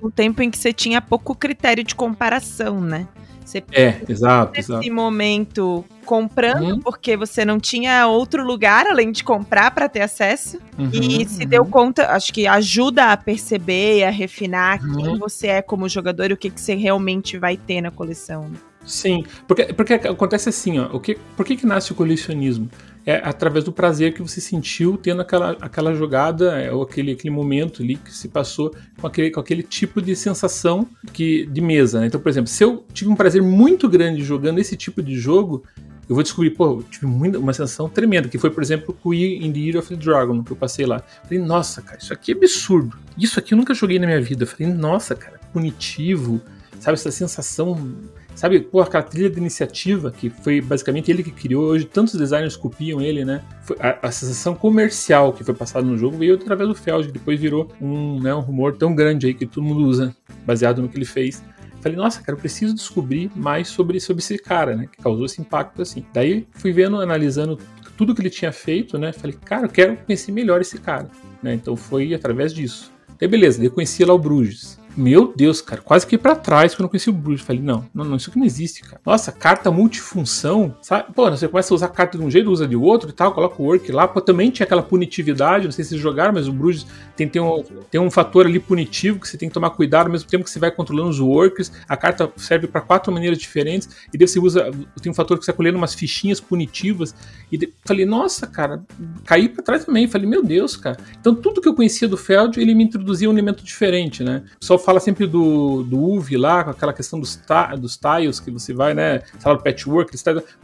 O tempo em que você tinha pouco critério de comparação, né? Você É, exato, nesse exato. momento comprando Uhum. porque você não tinha outro lugar além de comprar para ter acesso e Uhum, se uhum. deu conta, acho que ajuda a perceber e a refinar Uhum. quem você é como jogador e o que, que você realmente vai ter na coleção. né? Sim, porque, porque acontece assim, ó. O que, por que, que nasce o colecionismo? É através do prazer que você sentiu tendo aquela, aquela jogada, é, ou aquele, aquele momento ali que se passou com aquele, com aquele tipo de sensação que, de mesa. né? Então, por exemplo, se eu tive um prazer muito grande jogando esse tipo de jogo, eu vou descobrir, pô, eu tive uma sensação tremenda, que foi, por exemplo, o In the Year of the Dragon, que eu passei lá. Falei, nossa, cara, isso aqui é absurdo. Isso aqui eu nunca joguei na minha vida. Falei, nossa, cara, punitivo, sabe, essa sensação Sabe, pô, aquela trilha de iniciativa, que foi basicamente ele que criou, hoje tantos designers copiam ele, né? A, a sensação comercial que foi passada no jogo veio através do Feld, que depois virou um, né, um rumor tão grande aí que todo mundo usa, baseado no que ele fez. Falei, nossa, cara, eu preciso descobrir mais sobre, sobre esse cara, né? Que causou esse impacto assim. Daí fui vendo, analisando tudo que ele tinha feito, né? Falei, cara, eu quero conhecer melhor esse cara. Né? Então foi através disso. Daí beleza, eu conheci lá o Bruges. Meu Deus, cara, quase que pra trás quando eu conheci o Bruges. Falei, não, não, não, isso aqui não existe, cara. Nossa, carta multifunção, sabe? Pô, você começa a usar carta de um jeito, usa de outro e tal, coloca o work lá. Pô, também tinha aquela punitividade, não sei se vocês jogaram, mas o Bruges tem, tem, um, tem um fator ali punitivo que você tem que tomar cuidado ao mesmo tempo que você vai controlando os workers. A carta serve para quatro maneiras diferentes e daí você usa, tem um fator que você vai colhendo umas fichinhas punitivas. E de, falei, nossa, cara, caí pra trás também. Falei, meu Deus, cara. Então tudo que eu conhecia do Feld, ele me introduzia um elemento diferente, né? Pessoal fala sempre do, do UV lá, com aquela questão dos, dos tiles que você vai, né? Sala do patchwork,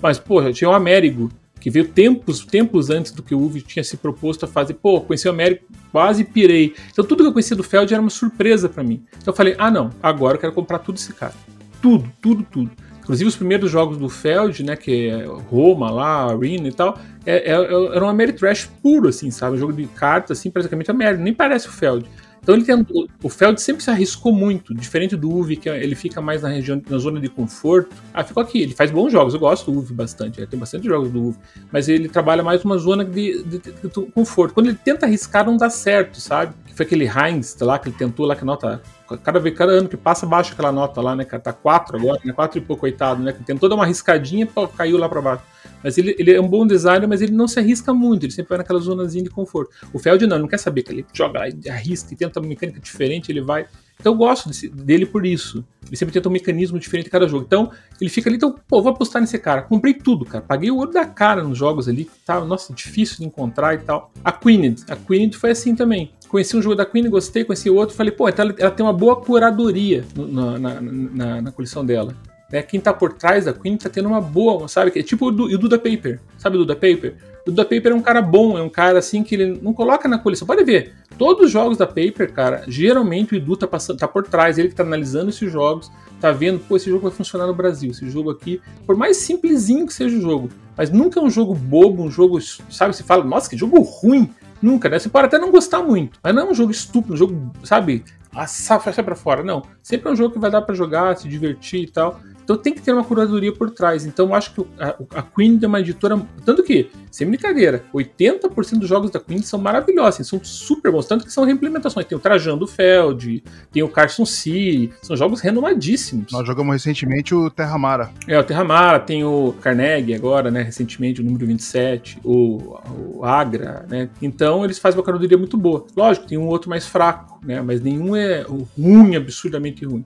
mas, pô, tinha o Américo, que veio tempos, tempos antes do que o UV tinha se proposto a fazer. Pô, conheci o Américo, quase pirei. Então tudo que eu conhecia do Feld era uma surpresa para mim. Então eu falei, ah não, agora eu quero comprar tudo esse cara. Tudo, tudo, tudo. Inclusive os primeiros jogos do Feld, né, que é Roma lá, Arena e tal, é, é, era um Ameritrash puro, assim, sabe? Um jogo de cartas, assim, praticamente Américo, nem parece o Feld. Então ele tem, o Feld sempre se arriscou muito, diferente do Uve, que ele fica mais na região, na zona de conforto. Ah, ficou aqui, ele faz bons jogos, eu gosto do Uve bastante, tem bastante jogos do Uve, mas ele trabalha mais numa zona de, de, de, de, conforto. Quando ele tenta arriscar, não dá certo, sabe? Que foi aquele Heinz lá que ele tentou lá que nota Cada, vez, cada ano que passa, baixa aquela nota lá, né? Tá 4 agora, né? 4 e pouco, coitado, né? Tem toda uma riscadinha, caiu lá para baixo. Mas ele, ele é um bom designer, mas ele não se arrisca muito, ele sempre vai naquela zonazinha de conforto. O Feld não, ele não quer saber que ele joga arrisca e tenta uma mecânica diferente, ele vai. Então eu gosto desse, dele por isso. Ele sempre tenta um mecanismo diferente em cada jogo. Então, ele fica ali, então, pô, vou apostar nesse cara. Comprei tudo, cara. Paguei o olho da cara nos jogos ali, tá, nossa, difícil de encontrar e tal. A Queened. A Queened foi assim também. Conheci um jogo da Queen, gostei, conheci outro, falei, pô, ela, tem uma boa curadoria na, na, na, coleção dela. Né? Quem tá por trás da Queen tá tendo uma boa, sabe? É tipo o, o Duda Paper. Sabe o Duda Paper? O Duda Paper é um cara bom, é um cara assim que ele não coloca na coleção. Pode ver, todos os jogos da Paper, cara, geralmente o Edu tá, passando, tá por trás, ele que tá analisando esses jogos, tá vendo, pô, esse jogo vai funcionar no Brasil, esse jogo aqui, por mais simplesinho que seja o jogo, mas nunca é um jogo bobo, um jogo, sabe, você fala, nossa, que jogo ruim. Nunca, né? Você pode até não gostar muito, mas não é um jogo estúpido, um jogo, sabe, a sai pra fora. Não. Sempre é um jogo que vai dar para jogar, se divertir e tal. Então tem que ter uma curadoria por trás. Então eu acho que a, a Queen é uma editora. Tanto que, sem brincadeira, 80% dos jogos da Queen são maravilhosos, assim, são super bons. Tanto que são reimplementações. Tem o Trajando Feld, tem o Carson Sea, são jogos renomadíssimos. Nós jogamos recentemente o Terramara. É, o Terramara, tem o Carnegie agora, né? Recentemente, o número 27, o, o Agra, né? Então eles fazem uma curadoria muito boa. Lógico, tem um outro mais fraco, né? Mas nenhum é ruim, absurdamente ruim.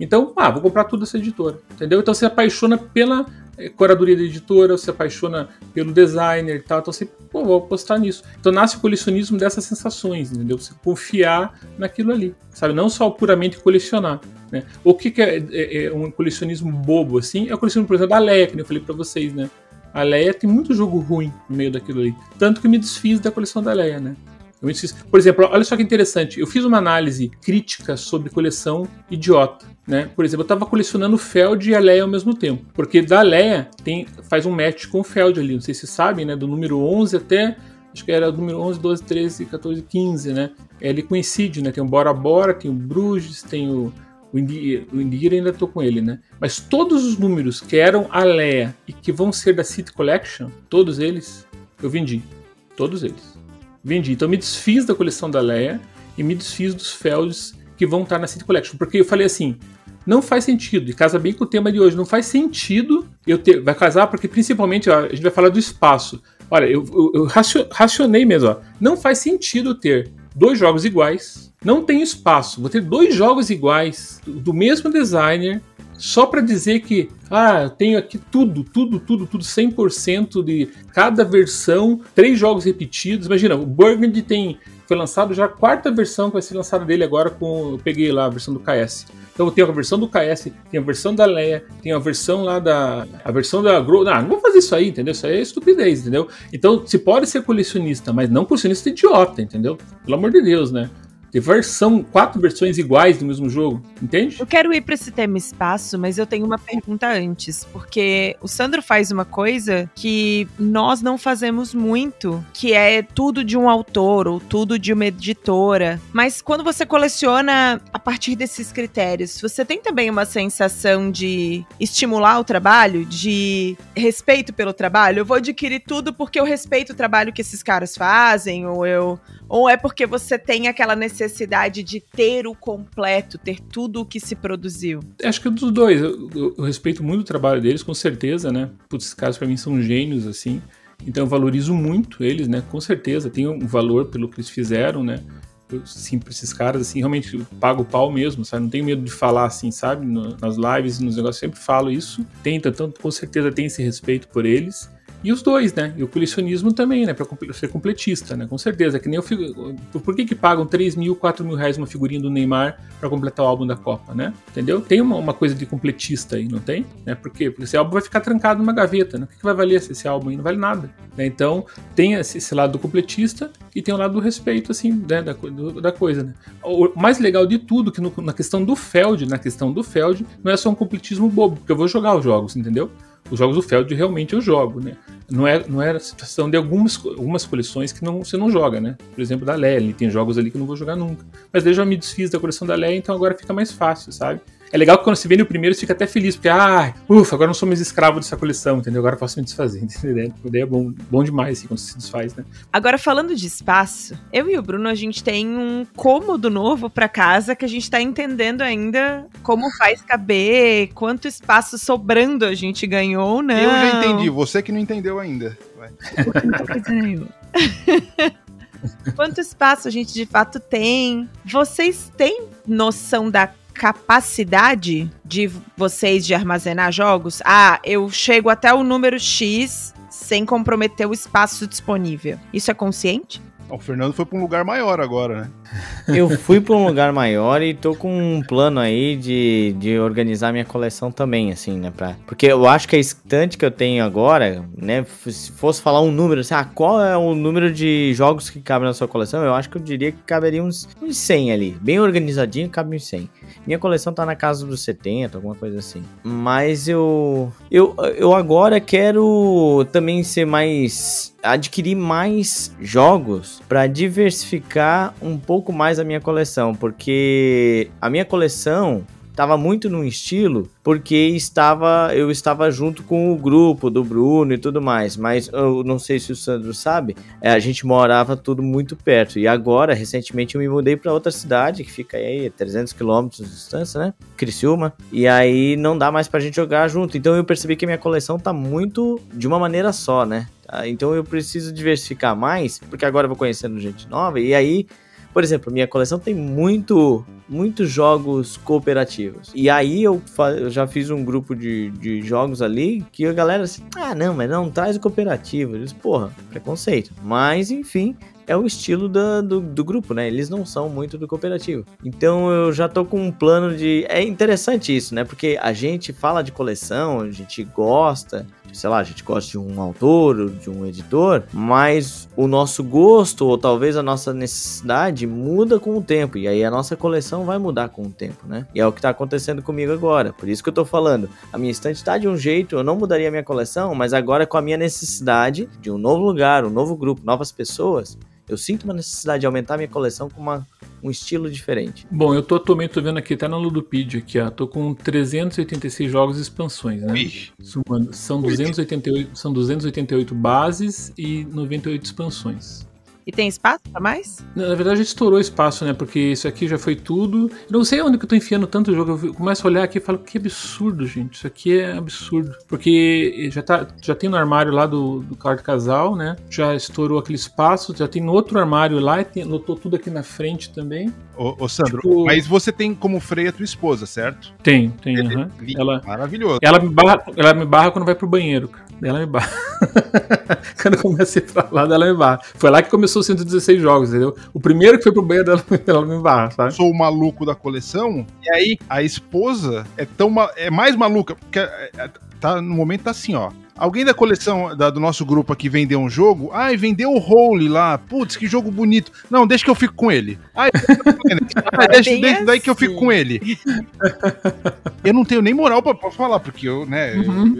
Então, ah, vou comprar tudo dessa editora, entendeu? Então você apaixona pela eh, curadoria da editora, você apaixona pelo designer e tal, então você, pô, vou apostar nisso. Então nasce o colecionismo dessas sensações, entendeu? Você confiar naquilo ali, sabe? Não só puramente colecionar, né? O que, que é, é, é, um colecionismo bobo, assim? É o colecionismo, por exemplo, da Leia, que eu falei pra vocês, né? A Leia tem muito jogo ruim no meio daquilo ali. Tanto que eu me desfiz da coleção da Leia, né? Por exemplo, olha só que interessante. Eu fiz uma análise crítica sobre coleção idiota. Né? Por exemplo, eu estava colecionando Feld e a Leia ao mesmo tempo. Porque da Leia tem, faz um match com o Feld ali. Não sei se sabem, né? Do número 11 até. Acho que era o número 11, 12, 13, 14, 15, né? Ele coincide, né? Tem o Bora Bora, tem o Bruges, tem o. O Indira ainda tô com ele, né? Mas todos os números que eram a Leia e que vão ser da City Collection, todos eles, eu vendi. Todos eles. Vendi. Então me desfiz da coleção da Leia e me desfiz dos Felds que vão estar na City Collection. Porque eu falei assim, não faz sentido, e casa bem com o tema de hoje, não faz sentido eu ter. Vai casar, porque principalmente ó, a gente vai falar do espaço. Olha, eu, eu, eu racionei mesmo, ó. Não faz sentido ter dois jogos iguais, não tem espaço. Vou ter dois jogos iguais, do mesmo designer, só para dizer que, ah, eu tenho aqui tudo, tudo, tudo, tudo, 100% de cada versão, três jogos repetidos. Imagina, o Burgundy tem foi lançado já a quarta versão que vai ser lançada dele agora com eu peguei lá a versão do KS. Então tem a versão do KS, tem a versão da Leia, tem a versão lá da a versão da Grow. Não, não vou fazer isso aí, entendeu? Isso aí é estupidez, entendeu? Então se pode ser colecionista, mas não colecionista idiota, entendeu? Pelo amor de Deus, né? Ter versão, quatro versões iguais do mesmo jogo, entende? Eu quero ir para esse tema espaço, mas eu tenho uma pergunta antes, porque o Sandro faz uma coisa que nós não fazemos muito, que é tudo de um autor ou tudo de uma editora. Mas quando você coleciona a partir desses critérios, você tem também uma sensação de estimular o trabalho, de respeito pelo trabalho? Eu vou adquirir tudo porque eu respeito o trabalho que esses caras fazem, ou eu ou é porque você tem aquela necessidade de ter o completo, ter tudo o que se produziu? Acho que dos dois. Eu, eu, eu respeito muito o trabalho deles, com certeza, né? Putz, esses caras pra mim são gênios, assim. Então eu valorizo muito eles, né? Com certeza. Tem um valor pelo que eles fizeram, né? Eu, sim, pra esses caras, assim, realmente pago o pau mesmo, sabe? Não tenho medo de falar assim, sabe? No, nas lives, nos negócios, sempre falo isso. Tenta, então, com certeza tem esse respeito por eles. E os dois, né? E o colecionismo também, né? Pra ser completista, né? Com certeza. Que nem o. Por que que pagam 3 mil, 4 mil reais uma figurinha do Neymar para completar o álbum da Copa, né? Entendeu? Tem uma, uma, coisa de completista aí, não tem? Né? Por quê? Porque esse álbum vai ficar trancado numa gaveta, né? O que, que vai valer esse, esse álbum aí? Não vale nada. Né? Então, tem esse, esse, lado do completista e tem o lado do respeito, assim, né? da, do, da coisa, né? O mais legal de tudo, que no, na questão do Feld, na questão do Feld, não é só um completismo bobo, porque eu vou jogar os jogos, entendeu? Os jogos do Feld realmente eu jogo, né? Não é, não é a situação de algumas, algumas coleções que não, você não joga, né? Por exemplo, da Lely, tem jogos ali que eu não vou jogar nunca. Mas desde eu me desfiz da coleção da Lely, então agora fica mais fácil, sabe? É legal que quando você vende o primeiro, você fica até feliz, porque, ah, ufa, agora não sou mais escravo dessa coleção, entendeu? Agora posso me desfazer, entendeu? Daí é bom, bom demais, assim, quando se desfaz, né? Agora, falando de espaço, eu e o Bruno, a gente tem um cômodo novo pra casa que a gente tá entendendo ainda como faz caber, quanto espaço sobrando a gente ganhou, né? Eu já entendi, você que não entendeu ainda. Vai. Quanto espaço a gente de fato tem? Vocês têm noção da capacidade de vocês de armazenar jogos? Ah, eu chego até o número X sem comprometer o espaço disponível. Isso é consciente? O Fernando foi para um lugar maior agora, né? Eu fui para um lugar maior e tô com um plano aí de, de organizar minha coleção também, assim, né? Pra, porque eu acho que a estante que eu tenho agora, né? Se fosse falar um número, assim, ah, qual é o número de jogos que cabe na sua coleção? Eu acho que eu diria que caberia uns, uns 100 ali. Bem organizadinho, cabe uns 100. Minha coleção tá na casa dos 70, alguma coisa assim. Mas eu, eu, eu agora quero também ser mais adquirir mais jogos para diversificar um pouco mais a minha coleção, porque a minha coleção estava muito num estilo porque estava eu estava junto com o grupo do Bruno e tudo mais, mas eu não sei se o Sandro sabe, é, a gente morava tudo muito perto e agora recentemente eu me mudei para outra cidade que fica aí 300 quilômetros de distância, né? Criciúma, e aí não dá mais pra gente jogar junto. Então eu percebi que a minha coleção tá muito de uma maneira só, né? Ah, então eu preciso diversificar mais, porque agora eu vou conhecendo gente nova e aí por exemplo, minha coleção tem muito, muitos jogos cooperativos. E aí eu, eu já fiz um grupo de, de jogos ali que a galera assim, ah, não, mas não traz o cooperativo. Eles, porra, preconceito. Mas, enfim, é o estilo do, do grupo, né? Eles não são muito do cooperativo. Então eu já tô com um plano de. É interessante isso, né? Porque a gente fala de coleção, a gente gosta, sei lá, a gente gosta de um autor, de um editor, mas o nosso gosto ou talvez a nossa necessidade muda com o tempo e aí a nossa coleção vai mudar com o tempo, né? E é o que tá acontecendo comigo agora. Por isso que eu tô falando, a minha estante tá de um jeito, eu não mudaria a minha coleção, mas agora com a minha necessidade de um novo lugar, um novo grupo, novas pessoas, eu sinto uma necessidade de aumentar minha coleção com uma, um estilo diferente. Bom, eu tô atualmente tô vendo aqui, tá na Ludopedia aqui, ó. Tô com 386 jogos e expansões, né? Sumando, são 288, são 288 bases e 98 expansões. E tem espaço pra mais? Na verdade, a gente estourou espaço, né? Porque isso aqui já foi tudo. Eu não sei onde que eu tô enfiando tanto jogo. Eu começo a olhar aqui e falo, que absurdo, gente. Isso aqui é absurdo. Porque já, tá, já tem no armário lá do, do quarto casal, né? Já estourou aquele espaço. Já tem no outro armário lá e tem, lotou tudo aqui na frente também. Ô, ô Sandro, tipo... mas você tem como freio a tua esposa, certo? Tem, tem. Uhum. Ela, Maravilhoso. Ela me, barra, ela me barra quando vai pro banheiro, cara. Ela me barra. quando eu comecei pra lá, ela me barra. Foi lá que começou os 116 jogos, entendeu? O primeiro que foi pro banheiro dela, ela me barra, sabe? Sou o maluco da coleção, e aí a esposa é tão é mais maluca, porque é, é, tá, no momento tá assim, ó. Alguém da coleção da, do nosso grupo aqui vendeu um jogo? Ai, vendeu o Holy lá. Putz, que jogo bonito. Não, deixa que eu fico com ele. Ai, deixa, deixa daí que eu fico com assim. ele. Eu não tenho nem moral pra, pra falar, porque eu, né. Uhum.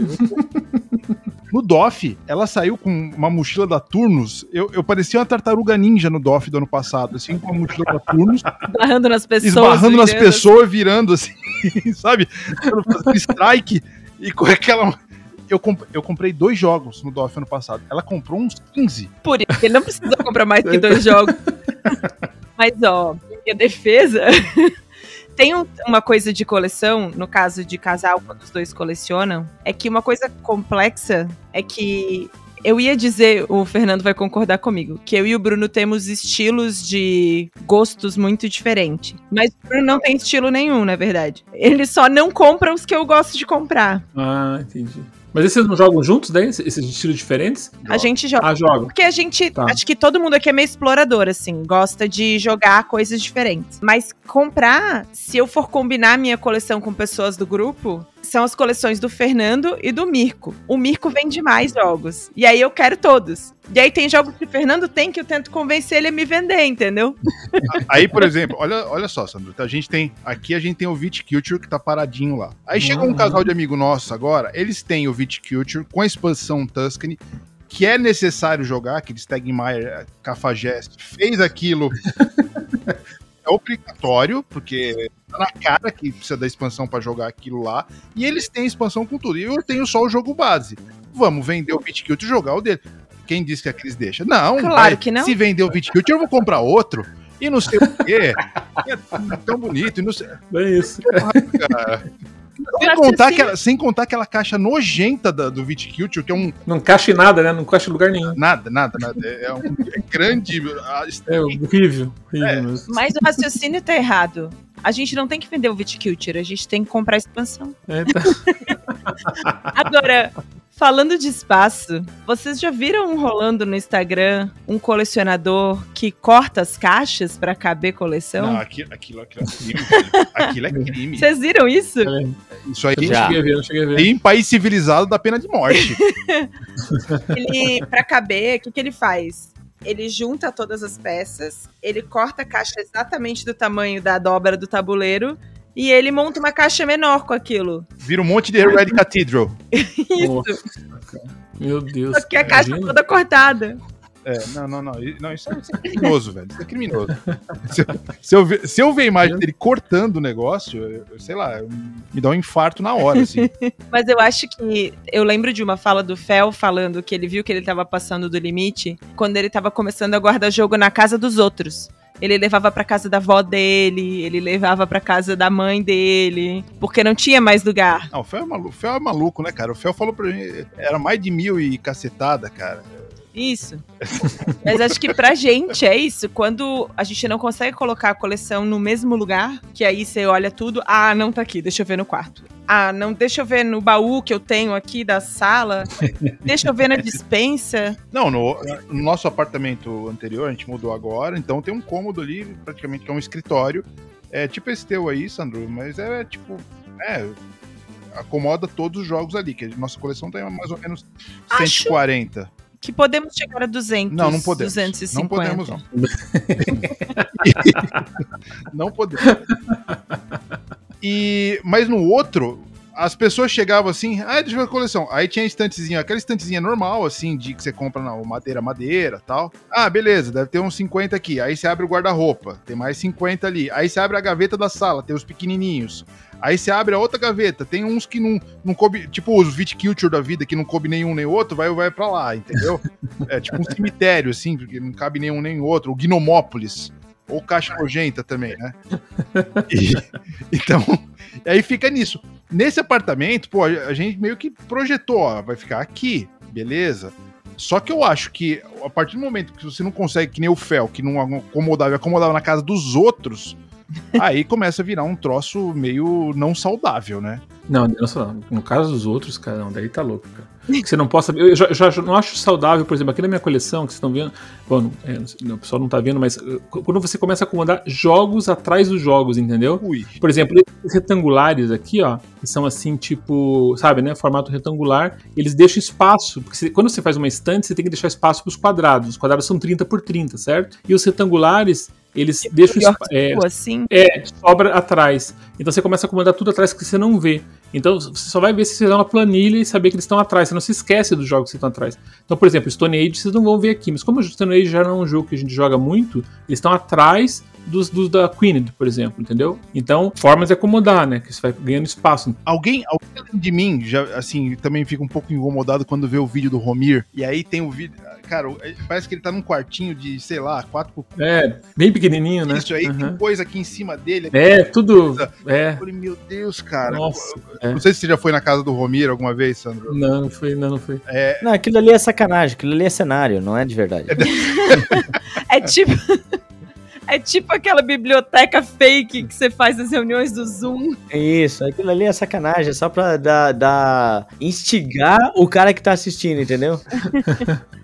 Eu, no DOF, ela saiu com uma mochila da Turnus. Eu, eu parecia uma tartaruga ninja no DOF do ano passado, assim, com uma mochila da Turnus. Esbarrando nas pessoas. Esbarrando nas pessoas, virando assim, sabe? Strike e com aquela eu, comp eu comprei dois jogos no DOF ano passado. Ela comprou uns 15. Por isso, ele não precisa comprar mais que dois jogos. Mas, ó, minha defesa. Tem um, uma coisa de coleção, no caso de casal, quando os dois colecionam, é que uma coisa complexa é que eu ia dizer, o Fernando vai concordar comigo, que eu e o Bruno temos estilos de gostos muito diferentes. Mas o Bruno não tem estilo nenhum, na verdade. Ele só não compra os que eu gosto de comprar. Ah, entendi. Mas esses não jogam juntos daí? Esses estilos diferentes? A gente joga. Ah, joga. Porque a gente. Tá. Acho que todo mundo aqui é meio explorador, assim. Gosta de jogar coisas diferentes. Mas comprar, se eu for combinar minha coleção com pessoas do grupo, são as coleções do Fernando e do Mirko. O Mirko vende mais jogos. E aí eu quero todos. E aí tem jogos que o Fernando tem que eu tento convencer ele a me vender, entendeu? Aí, por exemplo, olha, olha só, Sandro. A gente tem. Aqui a gente tem o Viticulture que tá paradinho lá. Aí chega um uhum. casal de amigo nosso agora, eles têm o Viticulture com a expansão Tuscany que é necessário jogar, que Stegmaier Cafajeste fez aquilo é obrigatório, porque tá na cara que precisa da expansão pra jogar aquilo lá. E eles têm expansão com tudo. E eu tenho só o jogo base. Vamos vender o BitKilt e jogar o dele. Quem disse que a Cris deixa? Não, Claro vai. que não. Se vender o BitKilt, eu vou comprar outro. E não sei o quê. É tão bonito. E não sei, É isso. cara. Sem contar, aquela, sem contar aquela caixa nojenta da- do Viticulture, que é um. Não encaixa em nada, né? Não encaixa em lugar nenhum. Nada, nada, nada. É, é um é grande. É horrível. horrível mesmo. Mas o raciocínio tá errado. A gente não tem que vender o Viticulture, a gente tem que comprar a expansão. É, tá. Agora, falando de espaço, vocês já viram rolando no Instagram um colecionador que corta as caixas pra caber coleção? Não, aquilo, aquilo, aquilo é crime. Aquilo é crime. Vocês viram isso? Isso aí Já. cheguei a ver, não cheguei a ver. em país civilizado dá pena de morte. Ele, pra caber, o que, que ele faz? Ele junta todas as peças, ele corta a caixa exatamente do tamanho da dobra do tabuleiro e ele monta uma caixa menor com aquilo. Vira um monte de Red Cathedral. Nossa, cara. Meu Deus. Só que a caixa imagina. toda cortada. É, não, não, não. não isso, é, isso é criminoso, velho. Isso é criminoso. Se eu, se eu ver, se eu ver a imagem dele cortando o negócio, eu, eu sei lá, eu- me dá um infarto na hora, assim. Mas eu acho que. Eu lembro de uma fala do Fel falando que ele viu que ele tava passando do limite quando ele tava começando a guardar jogo na casa dos outros. Ele levava pra casa da avó dele, ele levava pra casa da mãe dele, porque não tinha mais lugar. Não, o Fel é maluco, Fel é maluco, né, cara? O Fel falou pra mim, era mais de mil e cacetada, cara. Isso. Mas acho que pra gente é isso. Quando a gente não consegue colocar a coleção no mesmo lugar, que aí você olha tudo, ah, não tá aqui, deixa eu ver no quarto. Ah, não, deixa eu ver no baú que eu tenho aqui da sala. Deixa eu ver na dispensa. Não, no, no nosso apartamento anterior, a gente mudou agora, então tem um cômodo ali, praticamente, que é um escritório. É tipo esse teu aí, Sandro, mas é tipo. É. Acomoda todos os jogos ali, que a nossa coleção tem mais ou menos Acho 140. Que podemos chegar a 200. Não, não podemos. 250. Não podemos, não. não podemos. E, mas no outro, as pessoas chegavam assim, ah, deixa eu ver a coleção. Aí tinha estantezinha, aquela estantezinha normal, assim, de que você compra na madeira, madeira tal. Ah, beleza, deve ter uns 50 aqui. Aí você abre o guarda-roupa, tem mais 50 ali. Aí você abre a gaveta da sala, tem os pequenininhos. Aí você abre a outra gaveta, tem uns que não, não coube, tipo os Viticulture da vida, que não coube nenhum nem outro, vai, vai pra lá, entendeu? É tipo um cemitério, assim, porque não cabe nenhum nem outro. O Gnomópolis. Ou Caixa Nojenta também, né? E- então, aí fica nisso. Nesse apartamento, pô, a a gente meio que projetou, ó, vai ficar aqui, beleza? Só que eu acho que a partir do momento que você não consegue, que nem o Fel, que não acomodava, e acomodava na casa dos outros, aí começa a virar um troço meio não saudável, né? Não, nossa, no caso dos outros, cara, não, daí tá louco, cara. Que Você não possa. Eu já, já não acho saudável, por exemplo, aqui na minha coleção, que vocês estão vendo. Bom, é, o pessoal não tá vendo, mas uh, quando você começa a acomodar jogos atrás dos jogos, entendeu? Ui. Por exemplo, esses retangulares aqui, ó, que são assim, tipo, sabe, né? Formato retangular, eles deixam espaço. Porque você- quando você faz uma estante, você tem que deixar espaço para os quadrados. Os quadrados são 30 por 30, certo? E os retangulares, eles deixam Pior espa- que é, assim. é, sobra atrás. Então você começa a acomodar tudo atrás que você não vê. Então você só vai ver se você dá uma planilha e saber que eles estão atrás. Você não se esquece dos jogos que estão atrás. Então, por exemplo, Stone Age vocês não vão ver aqui. Mas como o Stone Age já não é um jogo que a gente joga muito, eles estão atrás dos, dos da Queen, por exemplo, entendeu? Então, formas de acomodar, né? Que você vai ganhando espaço. Alguém, alguém além de mim, já, assim, também fica um pouco incomodado quando vê o vídeo do Romir. E aí tem o vídeo. Cara, o- parece que ele tá num quartinho de, sei lá, 4 por É, bem pequenininho, né? Isso aí tem Uhum. coisa aqui em cima dele. É, tudo. É. Eu falei, meu Deus, cara. Nossa. é. Não sei se você já foi na casa do Romir alguma vez, Sandro. Não, não foi, não, não foi. É, Não, aquilo ali é sacanagem, aquilo ali é cenário, não é de verdade. É tipo. É tipo aquela biblioteca fake que você faz nas reuniões do Zoom. Isso, aquilo ali é sacanagem, é só pra dar, dar- instigar o cara que tá assistindo, entendeu?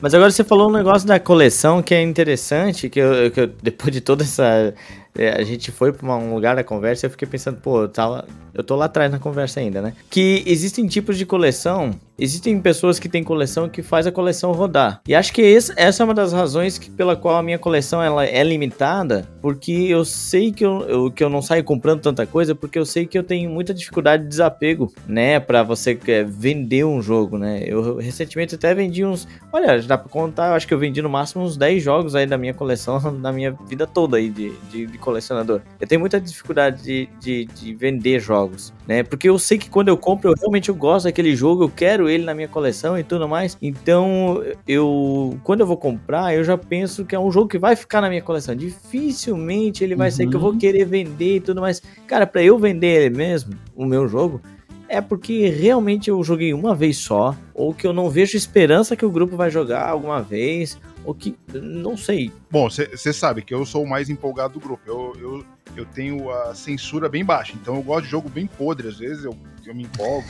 Mas agora você falou um negócio da coleção que é interessante, que eu, que eu- depois de toda essa. é, a gente foi pra uma- um lugar da conversa e eu fiquei pensando, pô, eu, tava, eu tô lá atrás na conversa ainda, né? Que existem tipos de coleção existem pessoas que têm coleção que faz a coleção rodar. E acho que esse, essa é uma das razões que, pela qual a minha coleção ela é limitada, porque eu sei que eu, eu, que eu não saio comprando tanta coisa, porque eu sei que eu tenho muita dificuldade de desapego, né, para você é, vender um jogo, né? Eu recentemente até vendi uns, olha, dá para contar, acho que eu vendi no máximo uns 10 jogos aí da minha coleção, na minha vida toda aí de, de, de colecionador. Eu tenho muita dificuldade de, de, de vender jogos, né? Porque eu sei que quando eu compro, eu realmente eu gosto daquele jogo, eu quero ele na minha coleção e tudo mais. Então, eu quando eu vou comprar, eu já penso que é um jogo que vai ficar na minha coleção. Dificilmente ele vai uhum. ser que eu vou uhum. querer vender e tudo mais. Cara, para eu vender ele mesmo, o meu jogo, é porque realmente eu joguei uma vez só, ou que eu não vejo esperança que o grupo vai jogar alguma vez, ou que. não sei. Bom, você sabe que eu sou o mais empolgado do grupo. Eu, eu, eu tenho a censura bem baixa, então eu gosto de jogo bem podre, às vezes eu, eu me empolgo.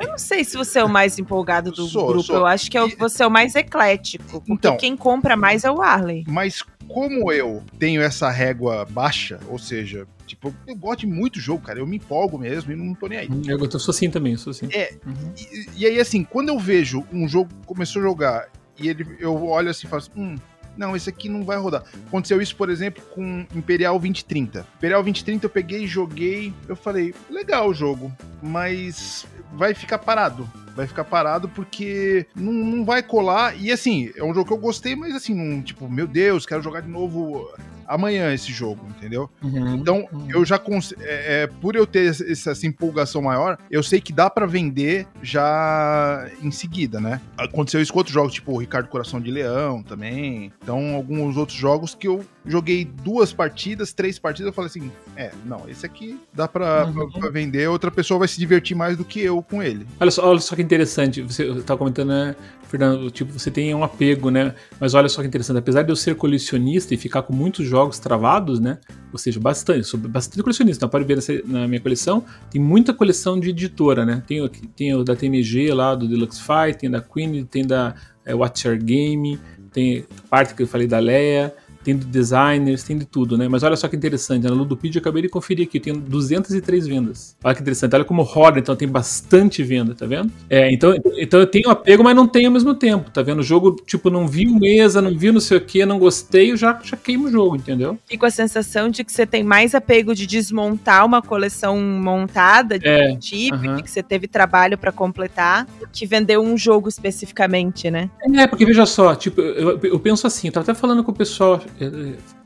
eu não sei se você é o mais empolgado do sou, grupo, sou. eu acho que é o, você é o mais eclético, porque então, quem compra mais é o Arley. Mas como eu tenho essa régua baixa, ou seja, tipo, eu gosto de muito jogo, cara, eu me empolgo mesmo e não tô nem aí. Hum, eu, sou assim também, sou assim. É, uhum. e, e, aí assim, quando eu vejo um jogo começou a jogar e ele, eu olho assim e falo assim, hum, não, esse aqui não vai rodar. Aconteceu isso, por exemplo, com Imperial 2030. Imperial 2030 eu peguei, joguei, eu falei, legal o jogo, mas vai ficar parado. Vai ficar parado porque não, não vai colar. E assim, é um jogo que eu gostei, mas assim, não, tipo, meu Deus, quero jogar de novo amanhã esse jogo, entendeu? Uhum, então, uhum. eu já é, é, por eu ter essa, essa, empolgação maior, eu sei que dá para vender já em seguida, né? Aconteceu isso com outros jogos, tipo o Ricardo Coração de Leão também. Então, alguns outros jogos que eu joguei duas partidas, três partidas, eu falei assim: é, não, esse aqui dá pra, uhum. pra, pra, vender, outra pessoa vai se divertir mais do que eu com ele. Olha só, olha só que interessante, você tá comentando, né, Fernando, tipo, você tem um apego, né? Mas olha só que interessante, apesar de eu ser colecionista e ficar com muitos jogos travados, né? Ou seja, bastante, sou bastante colecionista. Pode ver na minha coleção, tem muita coleção de editora, né? Tem, tem o da TMG lá, do Deluxe Fight, tem da Queen, tem da é, Watch Your Game, tem parte que eu falei da Leia, tem de designers, tem de tudo, né? Mas olha só que interessante, na Ludopedia eu acabei de conferir aqui, tem 203 vendas. Olha que interessante, olha como roda, então tem bastante venda, tá vendo? É, então, então eu tenho apego, mas não tenho ao mesmo tempo, tá vendo? O jogo, tipo, não vi mesa, não vi não sei o que, não gostei, eu já, já queimo o jogo, entendeu? Com a sensação de que você tem mais apego de desmontar uma coleção montada, de é, tipo, uh -huh. que você teve trabalho para completar, que vender um jogo especificamente, né? É, porque veja só, tipo, eu, eu penso assim, eu tava até falando com o pessoal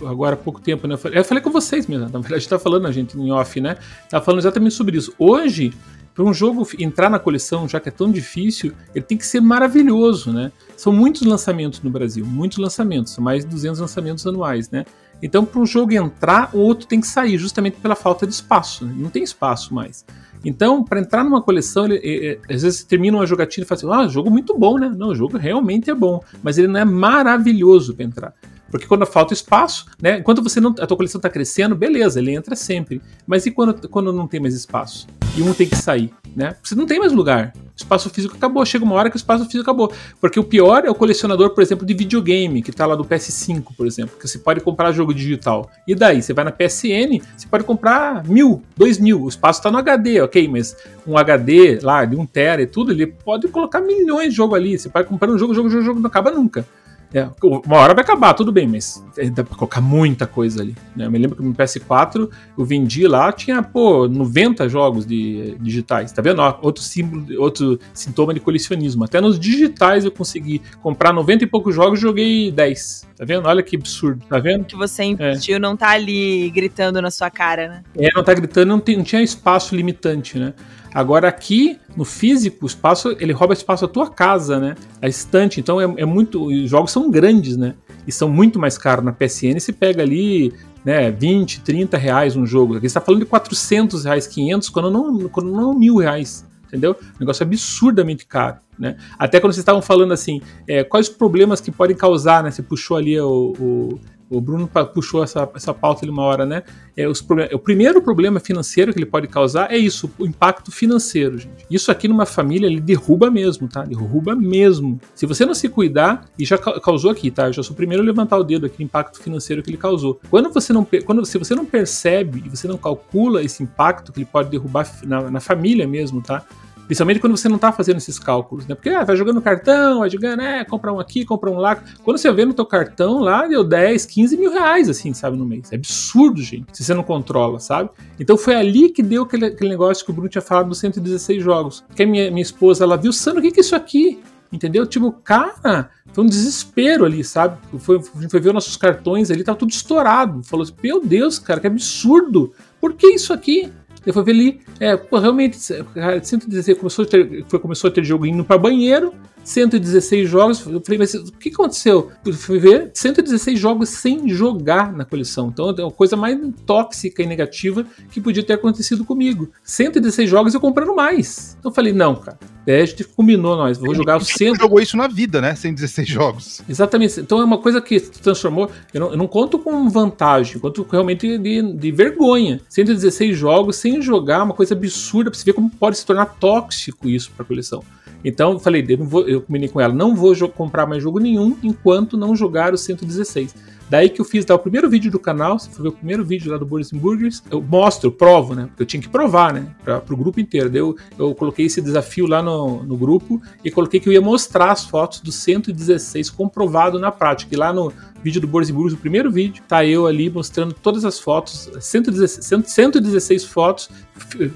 agora há pouco tempo, né? Eu falei, com vocês mesmo, na verdade tá falando a gente em off, né? Tá falando exatamente sobre isso. Hoje, para um jogo entrar na coleção, já que é tão difícil, ele tem que ser maravilhoso, né? São muitos lançamentos no Brasil, muitos lançamentos, são mais de 200 lançamentos anuais, né? Então, para um jogo entrar, o outro tem que sair, justamente pela falta de espaço. Né? Não tem espaço mais. Então, para entrar numa coleção, ele, ele, às vezes você termina uma jogatina e fala assim: ah, jogo muito bom, né? Não, o jogo realmente é bom, mas ele não é maravilhoso para entrar. Porque quando falta espaço, né? Enquanto você não, a tua coleção está crescendo, beleza, ele entra sempre. Mas e quando, quando não tem mais espaço? E um tem que sair, né? Você não tem mais lugar. O espaço físico acabou. Chega uma hora que o espaço físico acabou. Porque o pior é o colecionador, por exemplo, de videogame, que está lá do PS5, por exemplo, que você pode comprar jogo digital. E daí? Você vai na PSN, você pode comprar mil, dois mil. O espaço está no HD, ok, mas um HD lá de um tera e tudo, ele pode colocar milhões de jogo ali. Você pode comprar um jogo, jogo, jogo, jogo, não acaba nunca. É, uma hora vai acabar, tudo bem, mas dá pra colocar muita coisa ali. Né? Eu me lembro que no PS4 eu vendi lá, tinha, pô, 90 jogos de, digitais, tá vendo? outro símbolo, outro sintoma de colecionismo. Até nos digitais eu consegui comprar 90 e poucos jogos e joguei 10. Tá vendo? Olha que absurdo, tá vendo? Que você investiu é. não tá ali gritando na sua cara, né? É, não tá gritando, não, tem, não tinha espaço limitante, né? Agora aqui, no físico, o espaço, ele rouba espaço da tua casa, né? A estante. Então é, é muito. Os jogos são grandes, né? E são muito mais caros. Na PSN você pega ali né, 20, 30 reais um jogo. Aqui você está falando de 400 reais, 500, quando não, quando não mil reais. Entendeu? Negócio absurdamente caro. Né? Até quando vocês estavam falando assim, é, quais os problemas que podem causar, né? Você puxou ali o, o o Bruno puxou essa, essa pauta ali uma hora, né? É, os o primeiro problema financeiro que ele pode causar é isso, o impacto financeiro, gente. Isso aqui numa família ele derruba mesmo, tá? Derruba mesmo. Se você não se cuidar, e já causou aqui, tá? Eu já sou o primeiro a levantar o dedo aqui, o impacto financeiro que ele causou. Quando você não, quando, se você não percebe e você não calcula esse impacto que ele pode derrubar na, na família mesmo, tá? Principalmente quando você não tá fazendo esses cálculos, né? Porque ah, vai jogando cartão, vai jogando, é, compra um aqui, compra um lá. Quando você vê no teu cartão lá, deu 10, 15 mil reais, assim, sabe, no mês. É absurdo, gente, se você não controla, sabe? Então foi ali que deu aquele, aquele negócio que o Bruno tinha falado dos 116 jogos. Que a minha, minha esposa, ela viu, Sano, o que, que é isso aqui? Entendeu? Tipo, cara, foi um desespero ali, sabe? Foi, a gente foi ver nossos cartões ali, tava tudo estourado. Falou assim, meu Deus, cara, que absurdo. Por que isso aqui? Eu fui ver ali, é, pô, realmente, cara, 116 começou a ter, foi, começou a ter jogo indo para banheiro, 116 jogos. Eu falei, mas o que aconteceu? Eu fui ver 116 jogos sem jogar na coleção. Então é a coisa mais tóxica e negativa que podia ter acontecido comigo. 116 jogos eu comprando mais. Então eu falei, não, cara. É, a gente combinou nós, vou jogar os 100. jogou isso na vida, né? 116 jogos. Exatamente. Então é uma coisa que se transformou. Eu não, eu não conto com vantagem, conto realmente de, de vergonha. 116 jogos sem jogar, uma coisa absurda pra você ver como pode se tornar tóxico isso pra coleção. Então eu falei, eu, vou, eu combinei com ela, não vou comprar mais jogo nenhum enquanto não jogar o 116. Daí que eu fiz tá, o primeiro vídeo do canal, se for ver o primeiro vídeo lá do Boris Burgers, eu mostro, provo, né? Eu tinha que provar, né? Pra, pro grupo inteiro. Daí eu, eu coloquei esse desafio lá no, no grupo e coloquei que eu ia mostrar as fotos do 116 comprovado na prática. E lá no vídeo do Boris Burgers, o primeiro vídeo, tá eu ali mostrando todas as fotos, 116, 116 fotos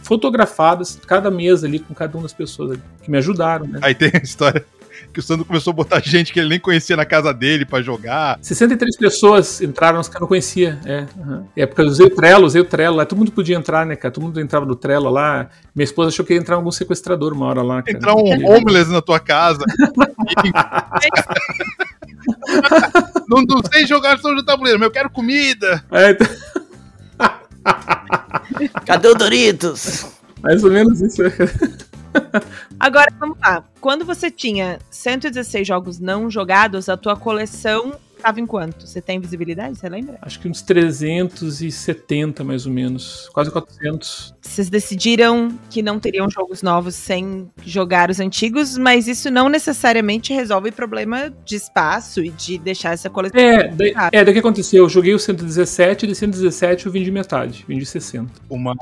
fotografadas, cada mesa ali com cada uma das pessoas ali, que me ajudaram, né? Aí tem a história que o Sandro começou a botar gente que ele nem conhecia na casa dele para jogar. 63 pessoas entraram, os que eu não conhecia. É, uhum. é porque eu usei o Trello, usei o Trello lá. Todo mundo podia entrar, né, cara? Todo mundo entrava no Trello lá. Minha esposa achou que ia entrar algum sequestrador uma hora lá. Cara. Entrar um e... homeless na tua casa. não, não sei jogar só de tabuleiro, mas eu quero comida. É, então... Cadê o Doritos? Mais ou menos isso. Agora, vamos lá. Quando você tinha 116 jogos não jogados, a tua coleção Tava em quanto? Você tem visibilidade? Você lembra? Acho que uns 370, mais ou menos. Quase 400. Vocês decidiram que não teriam jogos novos sem jogar os antigos, mas isso não necessariamente resolve o problema de espaço e de deixar essa coleção. É, daí, é, daí que aconteceu. Eu joguei o 117 e de 117 eu vendi metade. Vendi 60. Uma,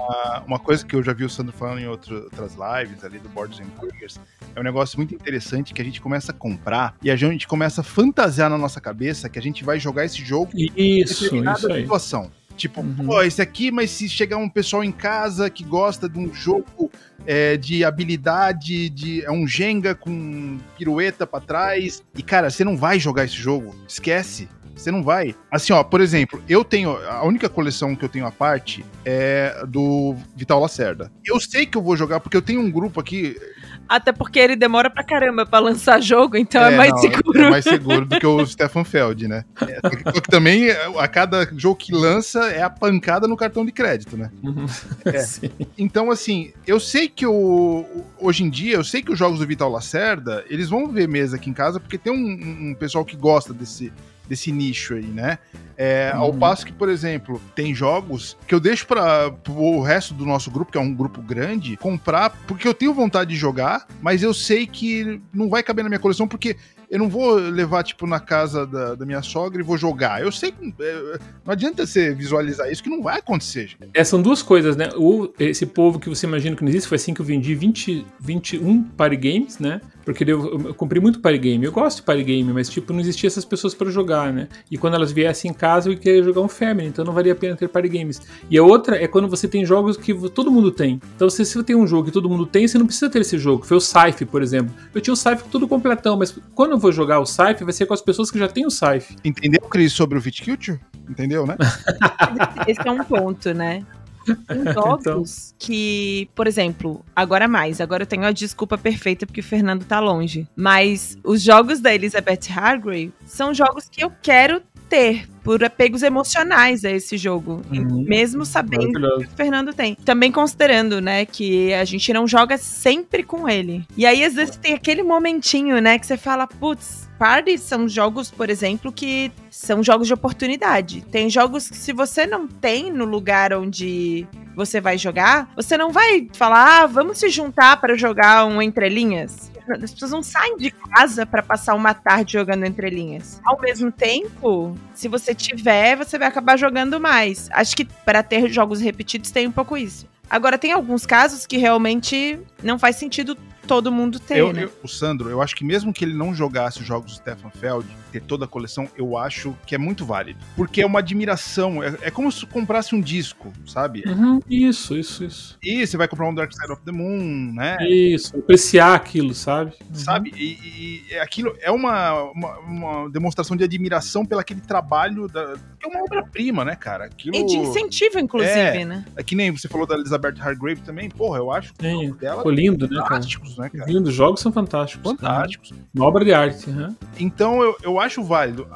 uma coisa que eu já vi o Sandro falando em outro, outras lives ali do Boards and Burgers é um negócio muito interessante que a gente começa a comprar e a gente começa a fantasiar na nossa cabeça que a gente vai jogar esse jogo isso, em isso aí. situação. Tipo, uhum. pô, esse aqui, mas se chegar um pessoal em casa que gosta de um jogo é, de habilidade, de é um Jenga com pirueta para trás. E, cara, você não vai jogar esse jogo. Esquece. Você não vai. Assim, ó, por exemplo, eu tenho. A única coleção que eu tenho à parte é do Vital Lacerda. Eu sei que eu vou jogar, porque eu tenho um grupo aqui. Até porque ele demora pra caramba pra lançar jogo, então é, é mais não, seguro. É mais seguro do que o Stefan Feld, né? É, só que também, a cada jogo que lança, é a pancada no cartão de crédito, né? Uhum. É. Então, assim, eu sei que o, hoje em dia, eu sei que os jogos do Vital Lacerda, eles vão ver mesa aqui em casa, porque tem um, um pessoal que gosta desse, desse nicho aí, né? É, Ao uhum. passo que, por exemplo, tem jogos que eu deixo para o resto do nosso grupo, que é um grupo grande, comprar, porque eu tenho vontade de jogar, mas eu sei que não vai caber na minha coleção, porque eu não vou levar, tipo, na casa da, da minha sogra e vou jogar. Eu sei que é, não adianta você visualizar isso, que não vai acontecer. Gente. É, são duas coisas, né? O, esse povo que você imagina que não existe, foi assim que eu vendi 20, 21 party games, né? Porque eu, eu comprei muito party game. Eu gosto de party game, mas, tipo, não existia essas pessoas para jogar, né? E quando elas viessem em casa, eu queria jogar um family, então não valia a pena ter party games. E a outra é quando você tem jogos que todo mundo tem. Então, se você tem um jogo que todo mundo tem, você não precisa ter esse jogo. Foi o Scythe, por exemplo. Eu tinha o Scythe tudo completão, mas quando eu vou jogar o Scythe, vai ser com as pessoas que já têm o Scythe. Entendeu, Cris, sobre o Viticulture? Entendeu, né? Esse é um ponto, né? Tem jogos então... que, por exemplo, agora mais, agora eu tenho a desculpa perfeita porque o Fernando tá longe. Mas os jogos da Elizabeth Hargrave são jogos que eu quero ter por apegos emocionais a esse jogo, uhum. mesmo sabendo que o Fernando tem. Também considerando, né, que a gente não joga sempre com ele. E aí às vezes tem aquele momentinho, né, que você fala, putz, Party são jogos, por exemplo, que são jogos de oportunidade. Tem jogos que se você não tem no lugar onde você vai jogar, você não vai falar, ah, vamos se juntar para jogar um entrelinhas as pessoas não saem de casa para passar uma tarde jogando entrelinhas. Ao mesmo tempo, se você tiver, você vai acabar jogando mais. Acho que para ter jogos repetidos tem um pouco isso. Agora, tem alguns casos que realmente não faz sentido todo mundo ter, Eu- né? eu- o Sandro, eu acho que mesmo que ele não jogasse os jogos do Stefan Feld, ter toda a coleção, eu acho que é muito válido. Porque é uma admiração. É, é como se comprasse um disco, sabe? Uhum, Isso, isso, isso. E você vai comprar um Dark Side of the Moon, né? Isso, apreciar aquilo, sabe? Sabe? E, e- e aquilo é uma, uma, uma demonstração de admiração pelo aquele trabalho da. que é uma obra-prima, né, cara? Aquilo. E de incentivo, inclusive, É. né? É que nem você falou da Elizabeth Hargrave também, porra, eu acho que jogo dela Ficou lindo, né, cara? fantásticos, né, cara? Lindo, os jogos são fantásticos. Fantásticos. Uma obra de arte. aham. Então eu, eu acho válido.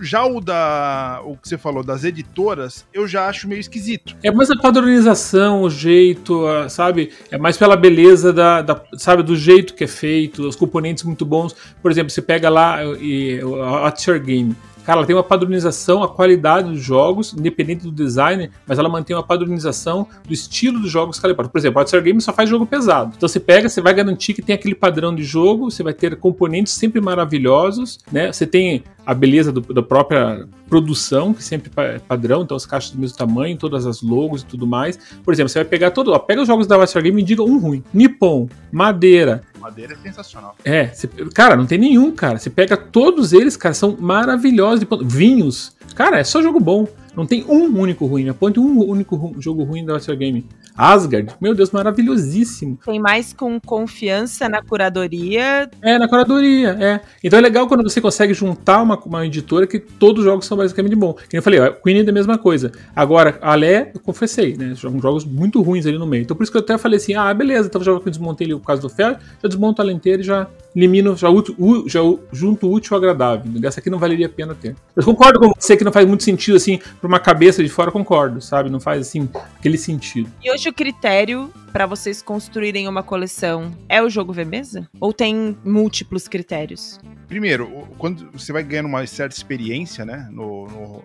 Já o da. O que você falou das editoras, eu já acho meio esquisito. É mais a padronização, o jeito, sabe? É mais pela beleza da, da- sabe, do jeito que é feito, os componentes muito bons. Por exemplo, você pega lá e, What's Your Game. Cara, ela tem uma padronização, a qualidade dos jogos, independente do design, mas ela mantém uma padronização do estilo dos jogos que ela importa. Por exemplo, a What's Your Game só faz jogo pesado. Então você pega, você vai garantir que tem aquele padrão de jogo, você vai ter componentes sempre maravilhosos, né? Você tem a beleza do- da própria produção, que sempre é padrão, então as caixas do mesmo tamanho, todas as logos e tudo mais. Por exemplo, você vai pegar todo, ó, pega os jogos da What's Your Game e diga um ruim. Nippon, Madeira, Madeira é sensacional. é, você- cara, não tem nenhum, cara. Você pega todos eles, cara, são maravilhosos. de Vinhos, cara, é só jogo bom. Não tem um único ruim. Aponte um único ru- jogo ruim da Your Game. Asgard, meu Deus, maravilhosíssimo. Tem mais com confiança na curadoria. É, na curadoria, é. Então é legal quando você consegue juntar uma, uma editora que todos os jogos são basicamente bom. Que eu falei, ó, Queen é a mesma coisa. Agora, a Lé, eu confessei, né? São jogos muito ruins ali no meio. Então por isso que eu até falei assim, ah, beleza, então já que eu desmontei ali por causa do ferro, já desmonto ela inteira e já elimino, já, útil- u- já junto útil ao agradável. Essa aqui não valeria a pena ter. Eu concordo com você que não faz muito sentido, assim, pra uma cabeça de fora, concordo, sabe? Não faz, assim, aquele sentido. E hoje o critério pra vocês construírem uma coleção é o jogo V-Mesa? Ou tem múltiplos critérios? Primeiro, quando você vai ganhando uma certa experiência, né, no, no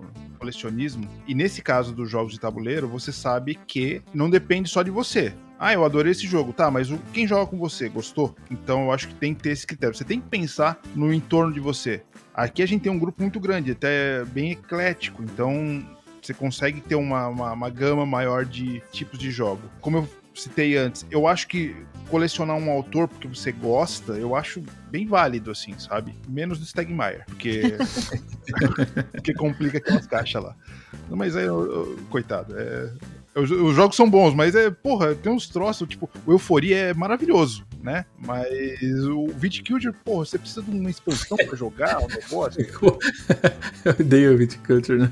colecionismo, e nesse caso dos jogos de tabuleiro, você sabe que não depende só de você. Ah, eu adorei esse jogo, tá, mas o- quem joga com você gostou? Então eu acho que tem que ter esse critério. Você tem que pensar no entorno de você. Aqui a gente tem um grupo muito grande, até bem eclético, então você consegue ter uma, uma, uma gama maior de tipos de jogo. Como eu citei antes, eu acho que colecionar um autor porque você gosta, eu acho bem válido, assim, sabe? Menos do Stegmaier, porque. porque complica aquelas caixas lá. Não, mas é. eu- eu- Coitado, é. Os, os jogos são bons, mas é, porra, tem uns troços, tipo, o Euforia é maravilhoso, né? Mas o Viticulture, porra, você precisa de uma expansão pra jogar, um negócio. eu odeio o Viticulture, né?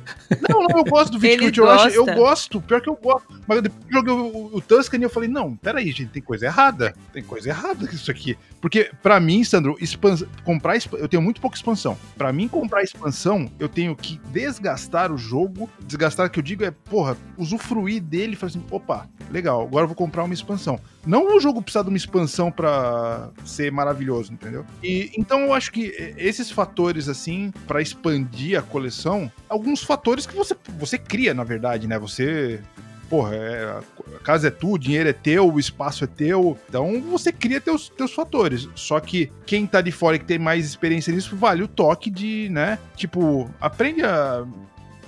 Não, não, eu gosto do Viticulture, eu, acho- eu gosto, pior que eu gosto. Mas depois que eu joguei o, o Tuscany, eu falei, não, peraí, gente, tem coisa errada. Tem coisa errada com isso aqui. Porque, pra mim, Sandro, expans- comprar eu tenho muito pouca expansão. Pra mim, comprar expansão, eu tenho que desgastar o jogo. Desgastar, que eu digo, é, porra, usufruir dele e falar assim, opa, legal, agora eu vou comprar uma expansão. Não o jogo precisar de uma expansão pra ser maravilhoso, entendeu? E então eu acho que esses fatores assim pra expandir a coleção, alguns fatores que você você cria, na verdade, né? Você Porra, é, a casa é tua, o dinheiro é teu, o espaço é teu. Então você cria teus, teus fatores. Só que quem tá de fora e que tem mais experiência nisso, vale o toque de, né? Tipo, aprende a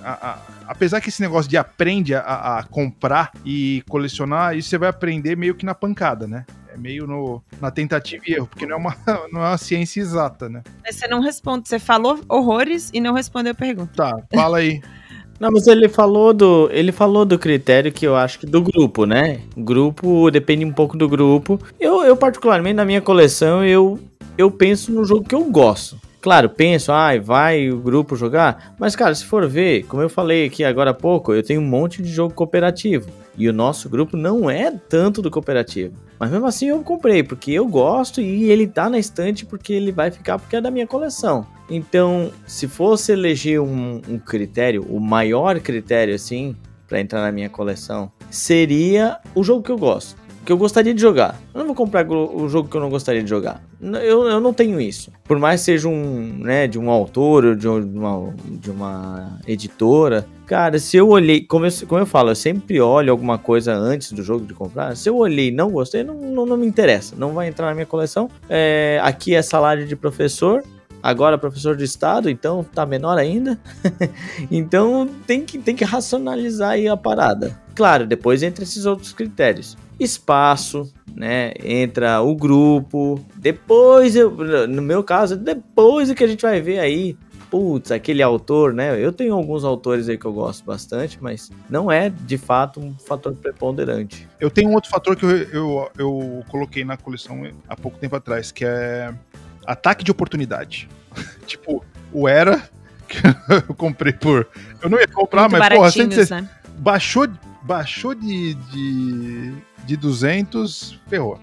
a- a- apesar que esse negócio de aprende a, a comprar e colecionar, isso você vai aprender meio que na pancada, né? É meio no, na tentativa e erro, porque não é, uma, não é uma ciência exata, né? Mas você não responde, você falou horrores e não respondeu a pergunta. Tá, fala aí. Não, mas ele falou do. Ele falou do critério que eu acho que do grupo, né? Grupo depende um pouco do grupo. Eu, eu particularmente, na minha coleção, eu, eu penso no jogo que eu gosto. Claro, penso, ai, vai o grupo jogar. Mas, cara, se for ver, como eu falei aqui agora há pouco, eu tenho um monte de jogo cooperativo. E o nosso grupo não é tanto do cooperativo. Mas mesmo assim eu comprei, porque eu gosto e ele tá na estante porque ele vai ficar porque é da minha coleção. Então, se fosse eleger um, um critério, o maior critério, assim, para entrar na minha coleção, seria o jogo que eu gosto. Que eu gostaria de jogar. Eu não vou comprar o jogo que eu não gostaria de jogar. Eu, eu não tenho isso. Por mais seja um, né, de um autor ou de um- uma, de uma editora. Cara, se eu olhei, como eu, como eu falo, eu sempre olho alguma coisa antes do jogo de comprar. Se eu olhei e não gostei, não, não, não me interessa. Não vai entrar na minha coleção. É, aqui é salário de professor. agora professor de estado, então tá menor ainda. então tem que, tem que racionalizar aí a parada. Claro, depois entra esses outros critérios. Espaço, né? Entra o grupo. Depois, eu, no meu caso, depois é que a gente vai ver aí putz, aquele autor, né? Eu tenho alguns autores aí que eu gosto bastante, mas não é de fato um fator preponderante. Eu tenho um outro fator que eu, eu, eu coloquei na coleção há pouco tempo atrás, que é ataque de oportunidade. tipo, o Era, que eu comprei por. Eu não ia comprar, Muito mas porra, sempre né? baixou, baixou de, de, de 200, ferrou.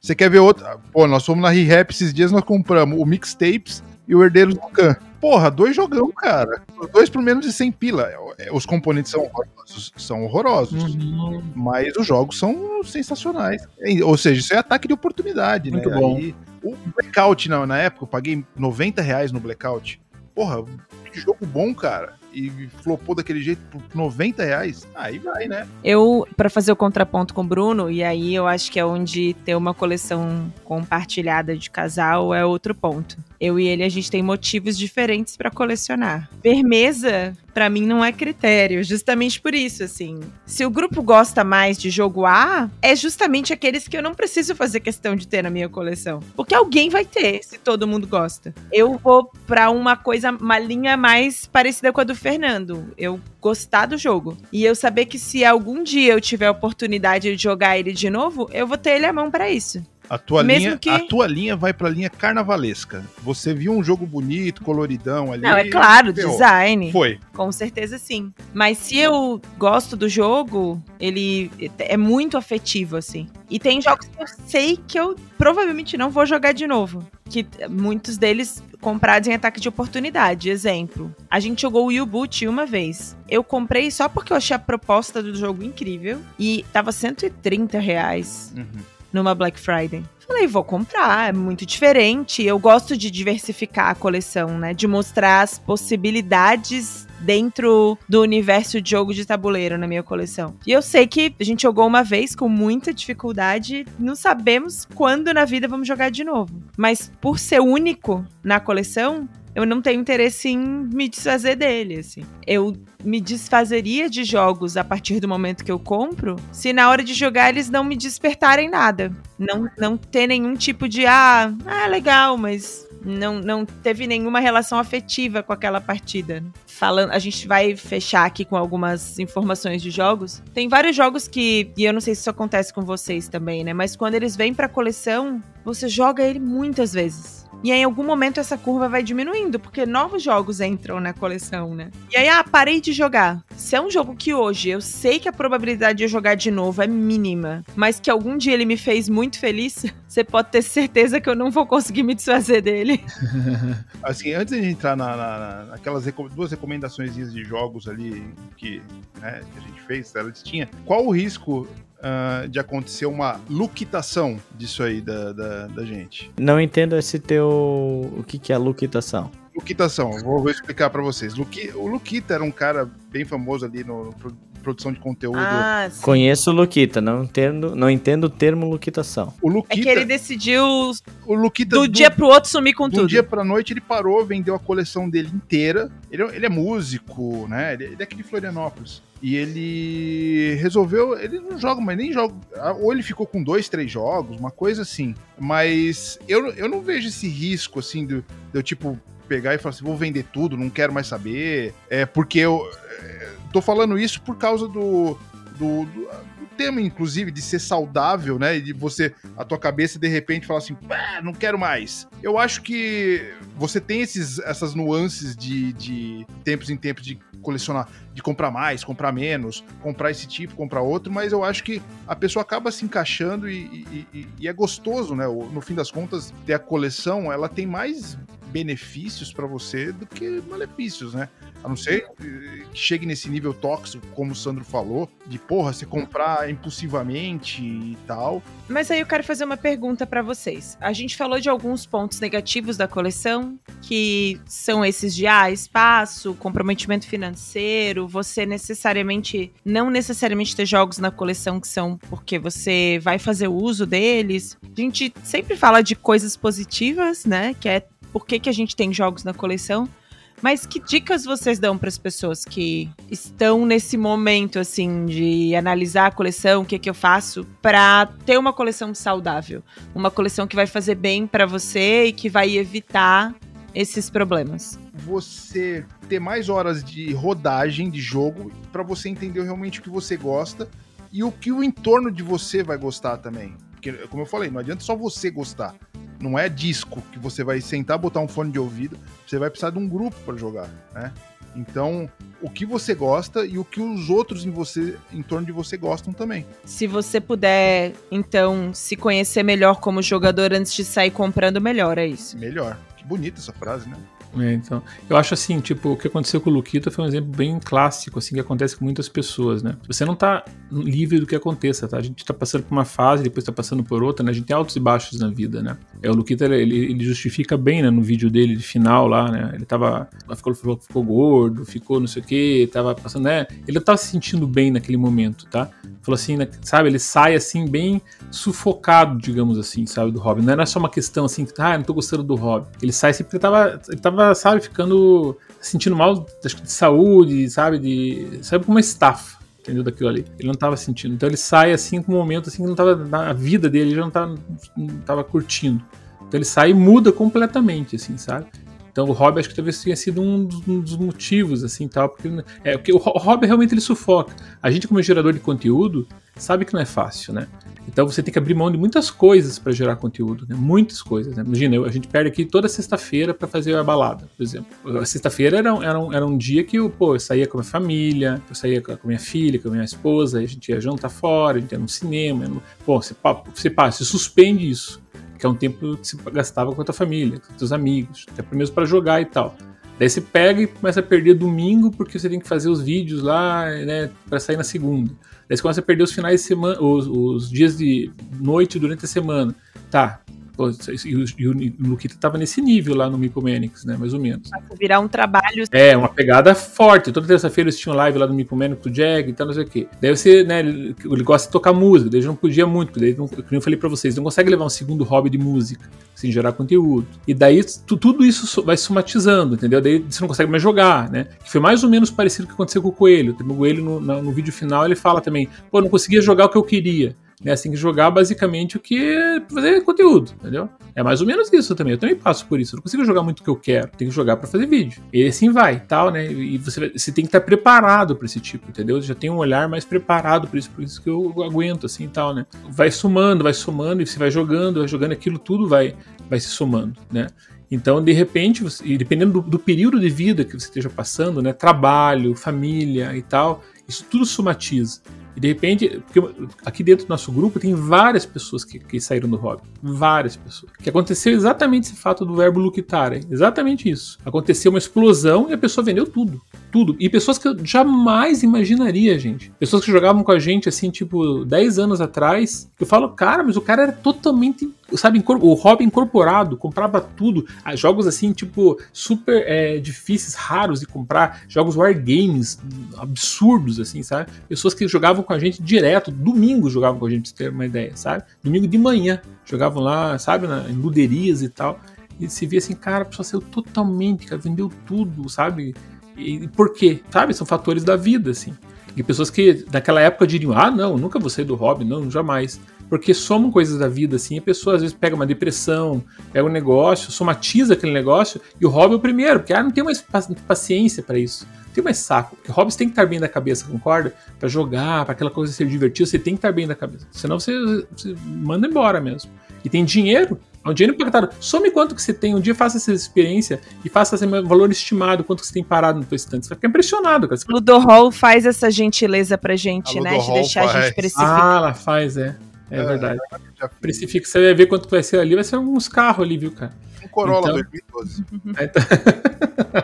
Você quer ver outro? Pô, nós fomos na ReHap esses dias, nós compramos o Mixtapes e o Herdeiros do Khan. Porra, dois jogão, cara. Os dois por menos de 100 pila. É, os componentes são horrorosos, são horrorosos uhum. mas os jogos são sensacionais. Ou seja, isso é ataque de oportunidade, Muito né? bom. Aí, o Blackout, na, na época, eu paguei 90 reais no Blackout. Porra, que jogo bom, cara e flopou daquele jeito por 90 reais, aí vai, né? Eu, para fazer o contraponto com o Bruno, e aí eu acho que é onde ter uma coleção compartilhada de casal é outro ponto. Eu e ele, a gente tem motivos diferentes para colecionar. Firmeza, para mim, não é critério, justamente por isso, assim. Se o grupo gosta mais de jogo A, é justamente aqueles que eu não preciso fazer questão de ter na minha coleção. Porque alguém vai ter, se todo mundo gosta. Eu vou para uma coisa, uma linha mais parecida com a do Fernando. Eu gostar do jogo. E eu saber que se algum dia eu tiver a oportunidade de jogar ele de novo, eu vou ter ele à mão para isso. A tua, linha, que... a tua linha vai pra linha carnavalesca. Você viu um jogo bonito, coloridão ali. Não, é claro, ferrou. design. Foi. Com certeza sim. Mas se eu gosto do jogo, ele é muito afetivo, assim. E tem jogos que eu sei que eu provavelmente não vou jogar de novo. Que muitos deles comprados em ataque de oportunidade. Exemplo, a gente jogou o U-Boot uma vez. Eu comprei só porque eu achei a proposta do jogo incrível. E tava 130 reais. Uhum numa Black Friday. Falei, vou comprar, é muito diferente. Eu gosto de diversificar a coleção, né? De mostrar as possibilidades dentro do universo de jogo de tabuleiro na minha coleção. E eu sei que a gente jogou uma vez com muita dificuldade, não sabemos quando na vida vamos jogar de novo. Mas por ser único na coleção, eu não tenho interesse em me desfazer dele, assim. Eu me desfazeria de jogos a partir do momento que eu compro, se na hora de jogar eles não me despertarem nada. Não, não ter nenhum tipo de, ah, ah, legal, mas não, não teve nenhuma relação afetiva com aquela partida. Falando, a gente vai fechar aqui com algumas informações de jogos. Tem vários jogos que, e eu não sei se isso acontece com vocês também, né? Mas quando eles vêm pra coleção, você joga ele muitas vezes. E aí, em algum momento essa curva vai diminuindo, porque novos jogos entram na coleção, né? E aí, ah, parei de jogar. Se é um jogo que hoje eu sei que a probabilidade de eu jogar de novo é mínima, mas que algum dia ele me fez muito feliz, você pode ter certeza que eu não vou conseguir me desfazer dele. assim, antes de entrar na, na, naquelas duas recomendações de jogos ali que, né, que a gente fez, elas tinha, qual o risco uh, de acontecer uma luquitação disso aí da, da, da, gente. Não entendo esse teu. O que, que é luquitação? Luquitação, vou, vou explicar para vocês. Luqui, o Luquita era um cara bem famoso ali no, no produção de conteúdo. Ah, Conheço o Luquita, não entendo, não entendo o termo luquitação. O Luquita, é que ele decidiu o Luquita, do, do dia pro outro sumir com tudo. Do dia pra noite ele parou, vendeu a coleção dele inteira. Ele, ele é músico, né? Ele, ele é aqui de Florianópolis. E ele resolveu. Ele não joga, mas nem joga. Ou ele ficou com dois, três jogos, uma coisa assim. Mas eu, eu não vejo esse risco, assim, de, de eu, tipo, pegar e falar assim: vou vender tudo, não quero mais saber. É porque eu. É, tô falando isso por causa do, do, do, tema, inclusive, de ser saudável, né? E de você, a tua cabeça, de repente, falar assim, não quero mais. Eu acho que você tem esses, essas nuances de, de tempos em tempos de colecionar, de comprar mais, comprar menos, comprar esse tipo, comprar outro, mas eu acho que a pessoa acaba se encaixando e, e, e é gostoso, né? No fim das contas, ter a coleção, ela tem mais benefícios para você do que malefícios, né? A não ser que chegue nesse nível tóxico, como o Sandro falou, de porra, você comprar impulsivamente e tal. Mas aí eu quero fazer uma pergunta para vocês. A gente falou de alguns pontos negativos da coleção, que são esses de ah, espaço, comprometimento financeiro, você necessariamente não necessariamente ter jogos na coleção que são porque você vai fazer o uso deles. A gente sempre fala de coisas positivas, né? Que é por que, que a gente tem jogos na coleção. Mas que dicas vocês dão para as pessoas que estão nesse momento assim de analisar a coleção, o que que eu faço para ter uma coleção saudável, uma coleção que vai fazer bem para você e que vai evitar esses problemas? Você ter mais horas de rodagem de jogo para você entender realmente o que você gosta e o que o entorno de você vai gostar também. Porque, como eu falei, não adianta só você gostar. Não é disco que você vai sentar, botar um fone de ouvido. Você vai precisar de um grupo para jogar, né? Então, o que você gosta e o que os outros em você, em torno de você gostam também. Se você puder, então, se conhecer melhor como jogador antes de sair comprando, melhor, é isso. Melhor. Que bonita essa frase, né? É, então, eu acho assim, tipo, o que aconteceu com o Luquita foi um exemplo bem clássico, assim, que acontece com muitas pessoas, né? Você não tá livre do que aconteça, tá? A gente tá passando por uma fase, depois tá passando por outra, né? A gente tem altos e baixos na vida, né? É, o Luquita, ele, ele justifica bem, né, no vídeo dele de final lá, né? Ele tava, ficou, ficou, ficou gordo, ficou não sei o que, tava passando, né? Ele tava se sentindo bem naquele momento, tá? Falou assim, né, sabe? Ele sai, assim, bem sufocado, digamos assim, sabe? Do hobby. Não era só uma questão, assim, ah, não tô gostando do hobby. Ele sai sempre, ele tava, ele tava tava, sabe, ficando sentindo mal de saúde, sabe, de, sabe como uma estafa, entendeu daquilo ali. Ele não tava sentindo. Então ele sai assim com um momento assim que não tava na vida dele, já não tava, não tava curtindo. Então ele sai e muda completamente, assim, sabe? Então o hobby acho que talvez tenha sido um dos, um dos motivos, assim, tal, porque, é, porque o hobby realmente ele sufoca. A gente como gerador de conteúdo sabe que não é fácil, né? Então você tem que abrir mão de muitas coisas para gerar conteúdo, né? Muitas coisas. Né? Imagina, a gente perde aqui toda sexta-feira para fazer a balada, por exemplo. A sexta-feira era, era, um, era um dia que eu, pô, eu saía com a minha família, eu saía com a minha filha, com a minha esposa, a gente ia jantar fora, a gente ia no cinema. Ia no... Pô, você, você, você suspende isso, que é um tempo que você gastava com a tua família, com os teus amigos, até mesmo para jogar e tal. Daí você pega e começa a perder domingo porque você tem que fazer os vídeos lá, né, para sair na segunda. Daí você começa a perder os finais de semana, os, os dias de noite durante a semana. Tá, e o, e o Luquita tava nesse nível lá no Micomanics, né? Mais ou menos. Vai virar um trabalho. É, uma pegada forte. Toda terça-feira eles tinham live lá no Micomanics do Jag e tal, não sei o quê. Daí você, né? Ele, ele gosta de tocar música, daí não podia muito, daí, não, como eu falei pra vocês, não consegue levar um segundo hobby de música, assim, gerar conteúdo. E daí tu, tudo isso vai somatizando, entendeu? Daí você não consegue mais jogar, né? Que foi mais ou menos parecido com o que aconteceu com o Coelho. O Coelho, no, no, no vídeo final, ele fala também, pô, não conseguia jogar o que eu queria né? Você tem que jogar basicamente o que é fazer conteúdo, entendeu? É mais ou menos isso também. Eu também passo por isso. Eu não consigo jogar muito o que eu quero. Tenho que jogar para fazer vídeo. E assim vai, tal, né? E você, você tem que estar preparado para esse tipo, entendeu? Já tem um olhar mais preparado para isso, por isso que eu aguento assim e tal, né? Vai somando, vai somando e você vai jogando, vai jogando aquilo tudo vai vai se somando, né? Então, de repente, você, dependendo do, do, período de vida que você esteja passando, né, trabalho, família e tal, isso tudo somatiza. E de repente, porque aqui dentro do nosso grupo tem várias pessoas que, que saíram do hobby. Várias pessoas. Que aconteceu exatamente esse fato do verbo luktare. Exatamente isso. Aconteceu uma explosão e a pessoa vendeu tudo. Tudo. E pessoas que eu jamais imaginaria, gente. Pessoas que jogavam com a gente, assim, tipo, 10 anos atrás. Eu falo, cara, mas o cara era totalmente sabe, o hobby incorporado, comprava tudo. Ah, jogos assim, tipo, super é, difíceis, raros de comprar. Jogos wargames absurdos, assim, sabe? Pessoas que jogavam com a gente direto, domingo jogavam com a gente, pra você ter uma ideia, sabe? Domingo de manhã, jogavam lá, sabe, na, em luderias e tal. E se via assim, cara, a pessoa saiu totalmente, cara, vendeu tudo, sabe? E, e por quê? Sabe? São fatores da vida, assim. E pessoas que naquela época diriam, ah, não, nunca vou sair do hobby, não, jamais porque somam coisas da vida, assim, a pessoa às vezes pega uma depressão, pega um negócio, somatiza aquele negócio, e o hobby é o primeiro, porque ah, não tem mais paciência para isso, não tem mais saco, porque hobbies tem que estar bem da cabeça, concorda? Para jogar, para aquela coisa ser divertida, você tem que estar bem da cabeça, senão você, você manda embora mesmo. E tem dinheiro, é um dinheiro impactado. Some quanto que você tem. Um dia faça essa experiência e faça esse valor estimado, quanto que você tem parado no teu estante. Você vai ficar impressionado. Cara. Ludo Hall faz essa gentileza pra gente, né? De deixar faz. a gente precificar. Ah, ela faz, é. É, é verdade. Já... Precifica, você vai ver quanto vai ser ali, vai ser uns carros ali, viu, cara? Um Corolla então... 2012. Então...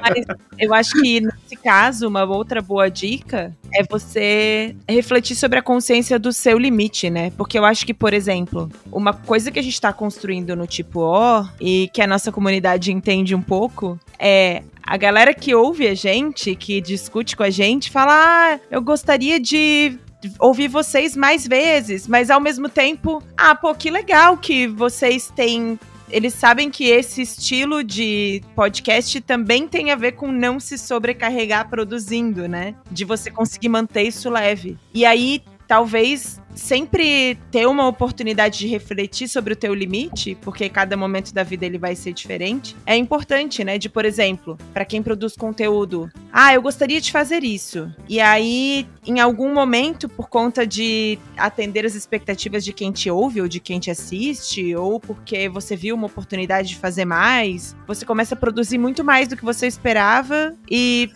Mas eu acho que nesse caso, uma outra boa dica é você refletir sobre a consciência do seu limite, né? Porque eu acho que, por exemplo, uma coisa que a gente está construindo no tipo O e que a nossa comunidade entende um pouco é a galera que ouve a gente, que discute com a gente, fala: ah, eu gostaria de ouvir vocês mais vezes, mas ao mesmo tempo, ah, pô, que legal que vocês têm eles sabem que esse estilo de podcast também tem a ver com não se sobrecarregar produzindo, né? De você conseguir manter isso leve. E aí, talvez sempre ter uma oportunidade de refletir sobre o teu limite, porque cada momento da vida ele vai ser diferente, é importante, né? De, por exemplo, para quem produz conteúdo, ah, eu gostaria de fazer isso. E aí, em algum momento, por conta de atender as expectativas de quem te ouve ou de quem te assiste, ou porque você viu uma oportunidade de fazer mais, você começa a produzir muito mais do que você esperava e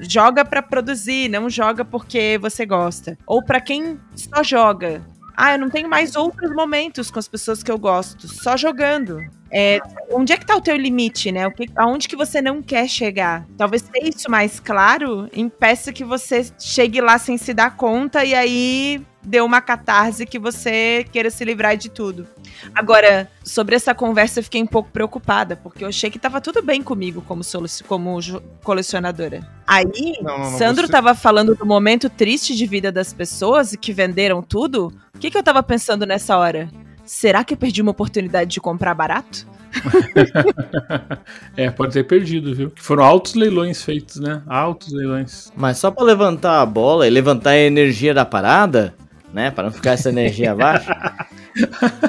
joga para produzir, não joga porque você gosta. Ou para quem só joga ah, eu não tenho mais outros momentos com as pessoas que eu gosto, só jogando. É, onde é que tá o teu limite, né? O que, aonde que você não quer chegar? Talvez ter isso mais claro impeça que você chegue lá sem se dar conta e aí deu uma catarse que você queira se livrar de tudo. Agora, sobre essa conversa eu fiquei um pouco preocupada, porque eu achei que tava tudo bem comigo como, como colecionadora. Aí, não, não, não, Sandro você... tava falando do momento triste de vida das pessoas que venderam tudo. O que, que eu tava pensando nessa hora? Será que eu perdi uma oportunidade de comprar barato? é, pode ter perdido, viu? Que foram altos leilões feitos, né? Altos leilões. Mas só para levantar a bola e levantar a energia da parada, né? Para não ficar essa energia abaixo.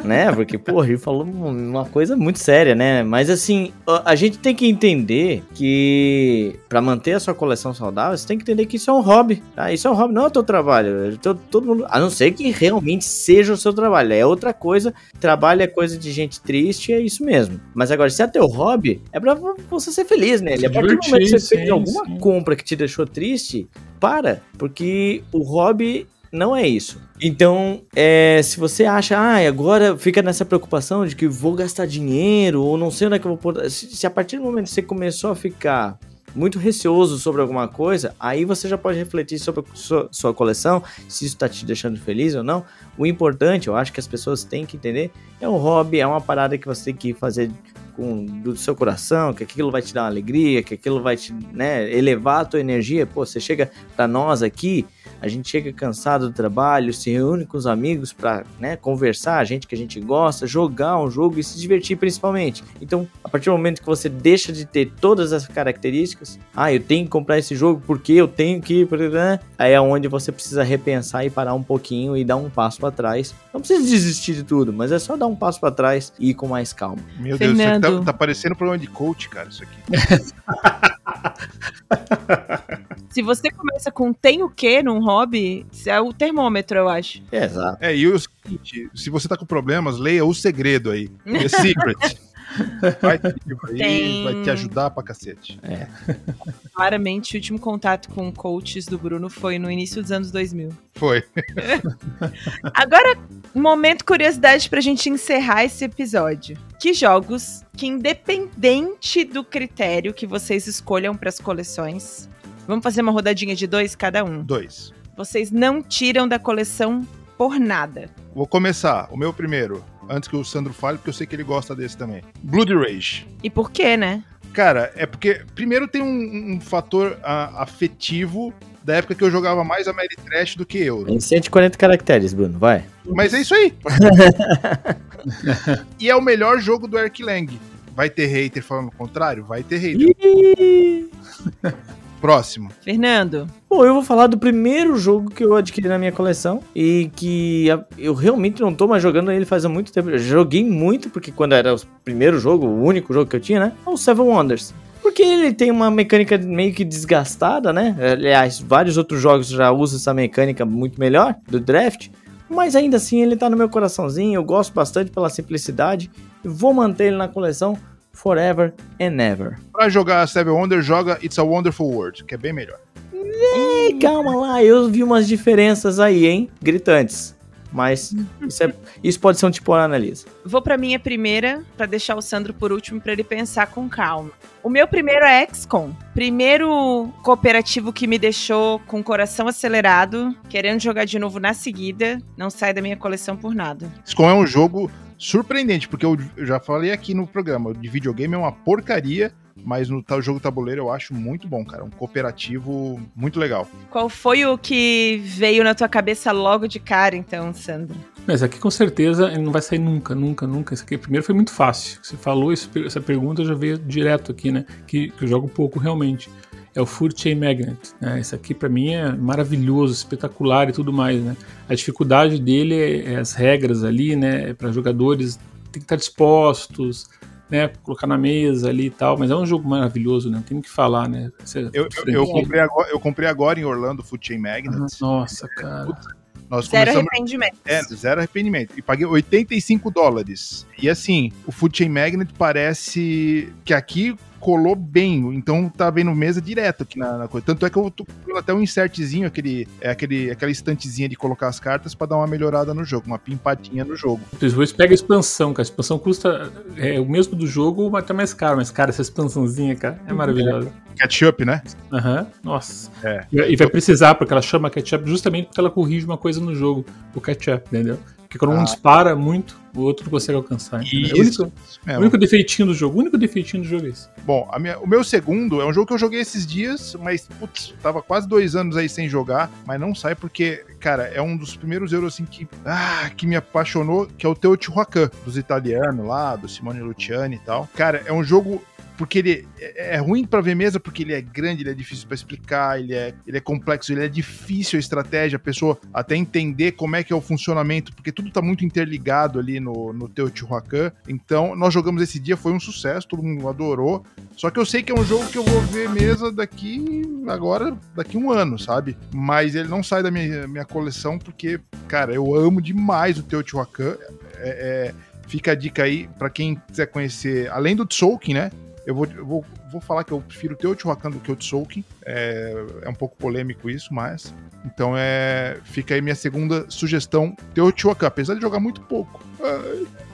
né? Porque, pô, ele falou uma coisa muito séria, né? Mas assim, a gente tem que entender que para manter a sua coleção saudável, você tem que entender que isso é um hobby, tá? Isso é um hobby, não é o teu trabalho. Todo, todo mundo, a não ser que realmente seja o seu trabalho, é outra coisa. Trabalho é coisa de gente triste, é isso mesmo. Mas agora, se é teu hobby, é pra você ser feliz nele. Né? A partir do momento que você fez alguma compra que te deixou triste, para, porque o hobby não é isso. Então, é, se você acha, ah, agora fica nessa preocupação de que vou gastar dinheiro ou não sei onde é que eu vou pôr. Se, se a partir do momento que você começou a ficar muito receoso sobre alguma coisa, aí você já pode refletir sobre sua, sua coleção, se isso está te deixando feliz ou não. O importante, eu acho que as pessoas têm que entender, é um hobby, é uma parada que você tem que fazer com do seu coração, que aquilo vai te dar uma alegria, que aquilo vai te né, elevar a tua energia. Pô, você chega para nós aqui, a gente chega cansado do trabalho, se reúne com os amigos para né, conversar, a gente que a gente gosta, jogar um jogo e se divertir principalmente. Então, a partir do momento que você deixa de ter todas essas características, ah, eu tenho que comprar esse jogo porque eu tenho que, né? aí é onde você precisa repensar e parar um pouquinho e dar um passo para trás. Não precisa desistir de tudo, mas é só dar um passo para trás e ir com mais calma. Meu Deus, isso aqui tá, tá parecendo um programa de coach, cara, isso aqui. Se você começa com tem o que num hobby, é o termômetro, eu acho. É, exato. É, e o seguinte, se você tá com problemas, leia o segredo aí. The Secret. Vai, aí, vai te ajudar pra cacete. É. Claramente, o último contato com coaches do Bruno foi no início dos anos 2000. Foi. Agora, momento curiosidade pra gente encerrar esse episódio. Que jogos que, independente do critério que vocês escolham para as coleções, vamos fazer uma rodadinha de dois cada um. Dois. Vocês não tiram da coleção por nada. Vou começar. O meu primeiro, antes que o Sandro fale, porque eu sei que ele gosta desse também. Blood Rage. E por quê, né? Cara, é porque, primeiro, tem um, um fator uh, afetivo da época que eu jogava mais Ameritrash do que Euro. Em 140 caracteres, Bruno, vai. Mas é isso aí. e é o melhor jogo do Erk Lang. Vai ter hater falando o contrário? Vai ter hater. Próximo. Fernando. Bom, eu vou falar do primeiro jogo que eu adquiri na minha coleção e que eu realmente não tô mais jogando ele faz muito tempo. Eu joguei muito, porque quando era o primeiro jogo, o único jogo que eu tinha, né? É o Seven Wonders. Porque ele tem uma mecânica meio que desgastada, né? Aliás, vários outros jogos já usam essa mecânica muito melhor do draft. Mas ainda assim ele tá no meu coraçãozinho, eu gosto bastante pela simplicidade. E vou manter ele na coleção forever and ever. Pra jogar Seven Wonder, joga It's a Wonderful World, que é bem melhor. Ei, calma lá, eu vi umas diferenças aí, hein? Gritantes. Mas isso, é, isso pode ser um tipo de analisa. Vou para minha primeira, para deixar o Sandro por último, para ele pensar com calma. O meu primeiro é XCOM. Primeiro cooperativo que me deixou com o coração acelerado, querendo jogar de novo na seguida. Não sai da minha coleção por nada. XCOM é um jogo surpreendente, porque eu, já falei aqui no programa, de videogame é uma porcaria, mas no tal jogo tabuleiro eu acho muito bom, cara. Um cooperativo muito legal. Qual foi o que veio na tua cabeça logo de cara, então, Sandro? Esse aqui com certeza ele não vai sair nunca, nunca, nunca. Esse aqui primeiro foi muito fácil. Você falou essa pergunta já veio direto aqui, né? Que, que eu jogo pouco realmente é o Food Chain Magnet. Né? Esse aqui para mim é maravilhoso, espetacular e tudo mais. Né? A dificuldade dele é, é as regras ali, né? É para jogadores tem que estar dispostos, né? Colocar na mesa ali e tal. Mas é um jogo maravilhoso, né? Tem que falar, né? Eu, eu, eu, comprei agora, eu comprei agora em Orlando Food Chain Magnet. Nossa, cara. Nós zero arrependimento. É, zero arrependimento. E paguei 85 dólares. E assim, o Food Chain Magnet parece que aqui colou bem, então tá vendo mesa direto aqui na, na, coisa. Tanto é que eu tô até um insertzinho, aquele, é aquele, aquela estantezinha de colocar as cartas para dar uma melhorada no jogo, uma pimpadinha no jogo. Depois pega a expansão, cara. A expansão custa é, o mesmo do jogo, mas até mais caro. Mas, cara, essa expansãozinha, cara, é maravilhosa. Ketchup, né? Aham, uhum. nossa. É. E vai precisar, porque ela chama ketchup justamente porque ela corrige uma coisa no jogo, o ketchup, entendeu? Porque quando ah. um dispara muito, o outro consegue alcançar. Isso. É o único, o único defeitinho do jogo. O único defeitinho do jogo é esse. Bom, minha, o meu segundo é um jogo que eu joguei esses dias, mas, putz, tava quase dois anos aí sem jogar, mas não sai porque, cara, é um dos primeiros euros assim que, ah, que me apaixonou, que é o Teotihuacan, dos italianos lá, do Simone Luciani e tal. Cara, é um jogo porque ele é, é ruim para ver mesa porque ele é grande, ele é difícil para explicar, ele é, ele é complexo, ele é difícil a estratégia, a pessoa até entender como é que é o funcionamento, porque tudo tá muito interligado ali no, no Teotihuacan. Então, nós jogamos esse dia, foi um sucesso, todo mundo adorou. Só que eu sei que é um jogo que eu vou ver mesa daqui agora, daqui um ano, sabe? Mas ele não sai da minha, minha coleção porque, cara, eu amo demais o Teotihuacan. É, é, fica a dica aí para quem quiser conhecer, além do Tzolk'in, né? Eu vou, eu vou, vou falar que eu prefiro Teotihuacan do que o Tzolk'in. É, é um pouco polêmico isso, mas... Então é, fica aí minha segunda sugestão, Teotihuacan. Apesar de jogar muito pouco.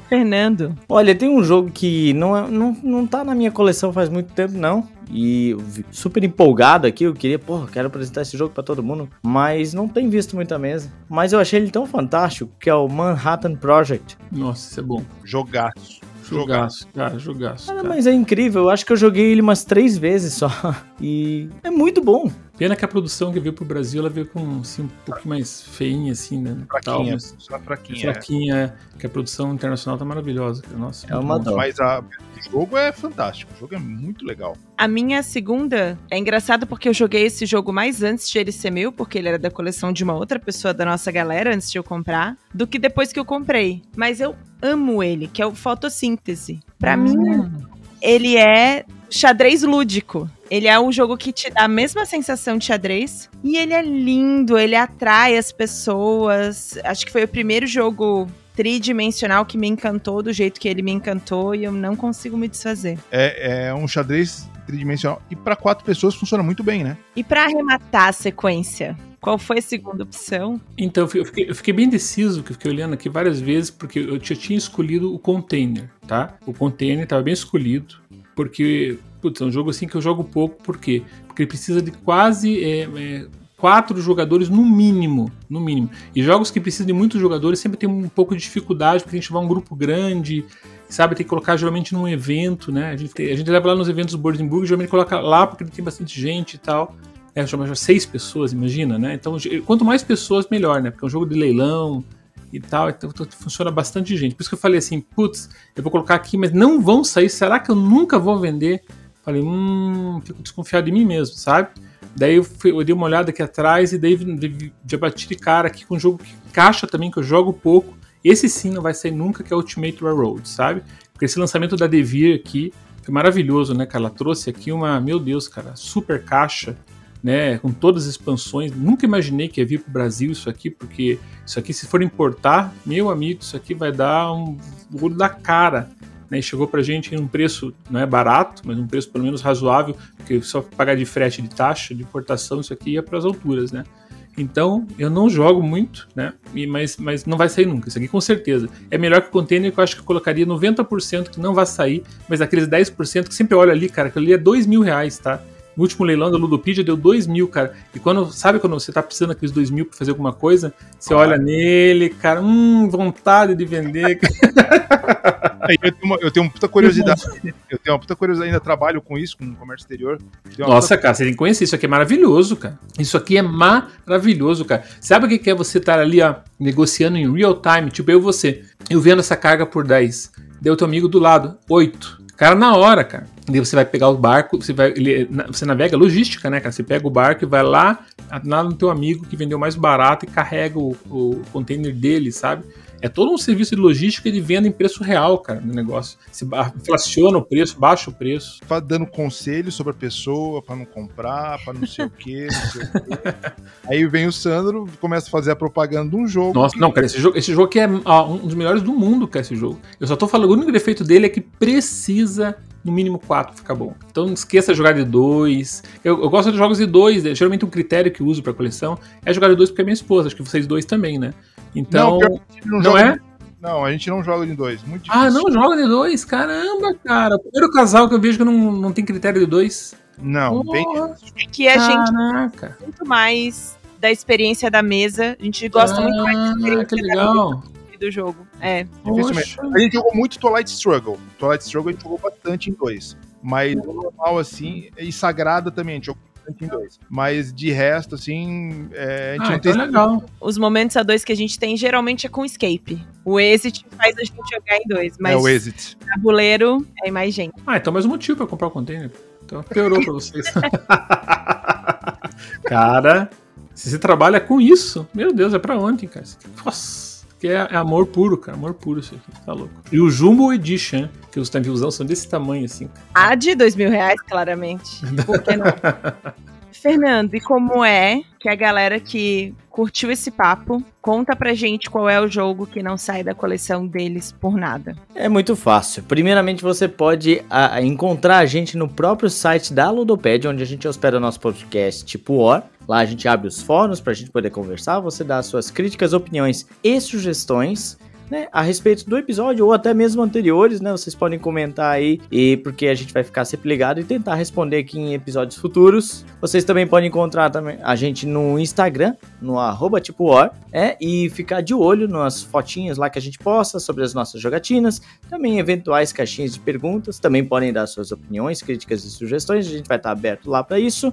Fernando. Olha, tem um jogo que não, é, não, não tá na minha coleção faz muito tempo, não. E super empolgado aqui, eu queria, porra, quero apresentar esse jogo para todo mundo, mas não tem visto muita mesa. Mas eu achei ele tão fantástico, que é o Manhattan Project. Nossa, isso é bom. Jogaço. Jogaço, cara, jogaço. Cara, mas é incrível, eu acho que eu joguei ele umas três vezes só. E é muito bom. Pena que a produção que veio pro Brasil, ela veio com assim, um pouquinho mais feinha, assim, né? Fraquinha, tal, mas, só fraquinha. Fraquinha, é. que a produção internacional tá maravilhosa. Nossa, é uma dó. Mas a, o jogo é fantástico, o jogo é muito legal. A minha segunda é engraçado porque eu joguei esse jogo mais antes de ele ser meu, porque ele era da coleção de uma outra pessoa da nossa galera antes de eu comprar, do que depois que eu comprei. Mas eu amo ele, que é o Fotossíntese. Pra hum. mim, ele é xadrez lúdico. Ele é um jogo que te dá a mesma sensação de xadrez. E ele é lindo, ele atrai as pessoas. Acho que foi o primeiro jogo tridimensional que me encantou do jeito que ele me encantou e eu não consigo me desfazer. É, é um xadrez tridimensional e para quatro pessoas funciona muito bem, né? E para arrematar a sequência, qual foi a segunda opção? Então, eu fiquei, eu fiquei bem deciso, que eu fiquei olhando aqui várias vezes, porque eu já tinha escolhido o container, tá? O container estava bem escolhido, porque Putz, é um jogo assim que eu jogo pouco, por quê? Porque ele precisa de quase é, é, quatro jogadores no mínimo, no mínimo. E jogos que precisam de muitos jogadores sempre tem um pouco de dificuldade, porque a gente vai um grupo grande, sabe, tem que colocar geralmente num evento, né? A gente, tem, a gente leva lá nos eventos do Boarding geralmente coloca lá porque tem bastante gente e tal. É, chama seis pessoas, imagina, né? Então, quanto mais pessoas, melhor, né? Porque é um jogo de leilão, e tal, então funciona bastante gente. Por isso que eu falei assim, putz, eu vou colocar aqui, mas não vão sair, será que eu nunca vou vender? Falei, hum, fico desconfiado de mim mesmo, sabe? Daí eu, fui, eu dei uma olhada aqui atrás e daí já bati de cara aqui com um jogo que caixa também, que eu jogo pouco. Esse sim não vai sair nunca, que é Ultimate Railroad, sabe? Porque esse lançamento da Devir aqui foi maravilhoso, né, cara? Ela trouxe aqui uma, meu Deus, cara, super caixa, né, com todas as expansões. Nunca imaginei que ia vir pro Brasil isso aqui, porque isso aqui, se for importar, meu amigo, isso aqui vai dar um olho da cara né, e chegou para gente em um preço não é barato, mas um preço pelo menos razoável, porque só pagar de frete de taxa de importação, isso aqui ia para as alturas, né? Então, eu não jogo muito, né? Mas, mas não vai sair nunca. Isso aqui com certeza. É melhor que o container que eu acho que eu colocaria 90% que não vai sair, mas aqueles 10% que sempre olha ali, cara, que ali é 2 mil reais, tá? No último leilão da Ludopedia deu 2 mil, cara. E quando, sabe quando você tá precisando daqueles 2 mil pra fazer alguma coisa? Você olha nele, cara, hum, vontade de vender. Eu, tenho uma, eu tenho muita curiosidade. Eu tenho uma puta curiosidade, ainda trabalho com isso, com comércio exterior. Uma Nossa, cara, você tem que conhecer. Isso aqui é maravilhoso, cara. Isso aqui é maravilhoso, cara. Sabe o que que é você estar ali, ó, negociando em real time? Tipo, eu e você. Eu vendo essa carga por 10. Deu teu amigo do lado, 8. Cara, na hora, cara. Daí você vai pegar o barco, você vai. ele- você navega logística, né, cara? Você pega o barco e vai lá, lá no teu amigo que vendeu mais barato e carrega o, o container dele, sabe? É todo um serviço de logística de venda em preço real, cara, no negócio. Você inflaciona o preço, baixa o preço. fa- dando conselho sobre a pessoa pra não comprar, pra não sei o quê, não sei o quê. Aí vem o Sandro, começa a fazer a propaganda de um jogo. Nossa, não, cara, esse jogo, esse jogo aqui é um dos melhores do mundo, cara, esse jogo. Eu só tô falando, o único defeito dele é que precisa no mínimo 4 ficar bom. Então não esqueça de jogar de 2. Eu, eu gosto de jogos de 2, né? geralmente um critério que eu uso pra coleção é jogar de 2 porque é minha esposa, acho que vocês dois também, né? Então, gente não joga é? Não, a gente não joga de dois. Muito difícil. Ah, não joga de 2? Caramba, cara. O primeiro casal que eu vejo que não, não tem critério de 2. Não, bem É que a gente Caraca. muito mais da experiência da mesa. A gente gosta muito mais da Ah, experiência que legal. do jogo. É. A gente jogou muito Twilight Struggle. Twilight Struggle a gente jogou bastante em dois. Mas o normal, assim, e Sagrada também, a gente jogou bastante em dois. Mas de resto, assim, é, a gente Ah, não então tem. é legal. Os momentos a dois que a gente tem geralmente é com escape. O exit faz a gente jogar em dois, mas É o Exit. tabuleiro é mais gente. Ah, então mais um motivo pra comprar o container. Então piorou pra vocês. cara, se você trabalha com isso, meu Deus, é pra onde, cara? Nossa, que é, é amor puro, cara. Amor puro isso aqui, tá louco. E o Jumbo Edition, que os Taviuzão são desse tamanho assim. A de dois mil reais, claramente. Por que não? Fernando, e como é que a galera que curtiu esse papo conta pra gente qual é o jogo que não sai da coleção deles por nada? É muito fácil. Primeiramente, você pode a- encontrar a gente no próprio site da Ludopédia, onde a gente hospeda nosso podcast tipo OR. Lá a gente abre os fóruns para a gente poder conversar, você dá as suas críticas, opiniões e sugestões. Né, a respeito do episódio ou até mesmo anteriores, né? Vocês podem comentar aí e porque a gente vai ficar sempre ligado e tentar responder aqui em episódios futuros. Vocês também podem encontrar também a gente no Instagram, no arroba tipo or, é, e ficar de olho nas fotinhas lá que a gente posta sobre as nossas jogatinas, também eventuais caixinhas de perguntas, também podem dar suas opiniões, críticas e sugestões, a gente vai estar aberto lá para isso.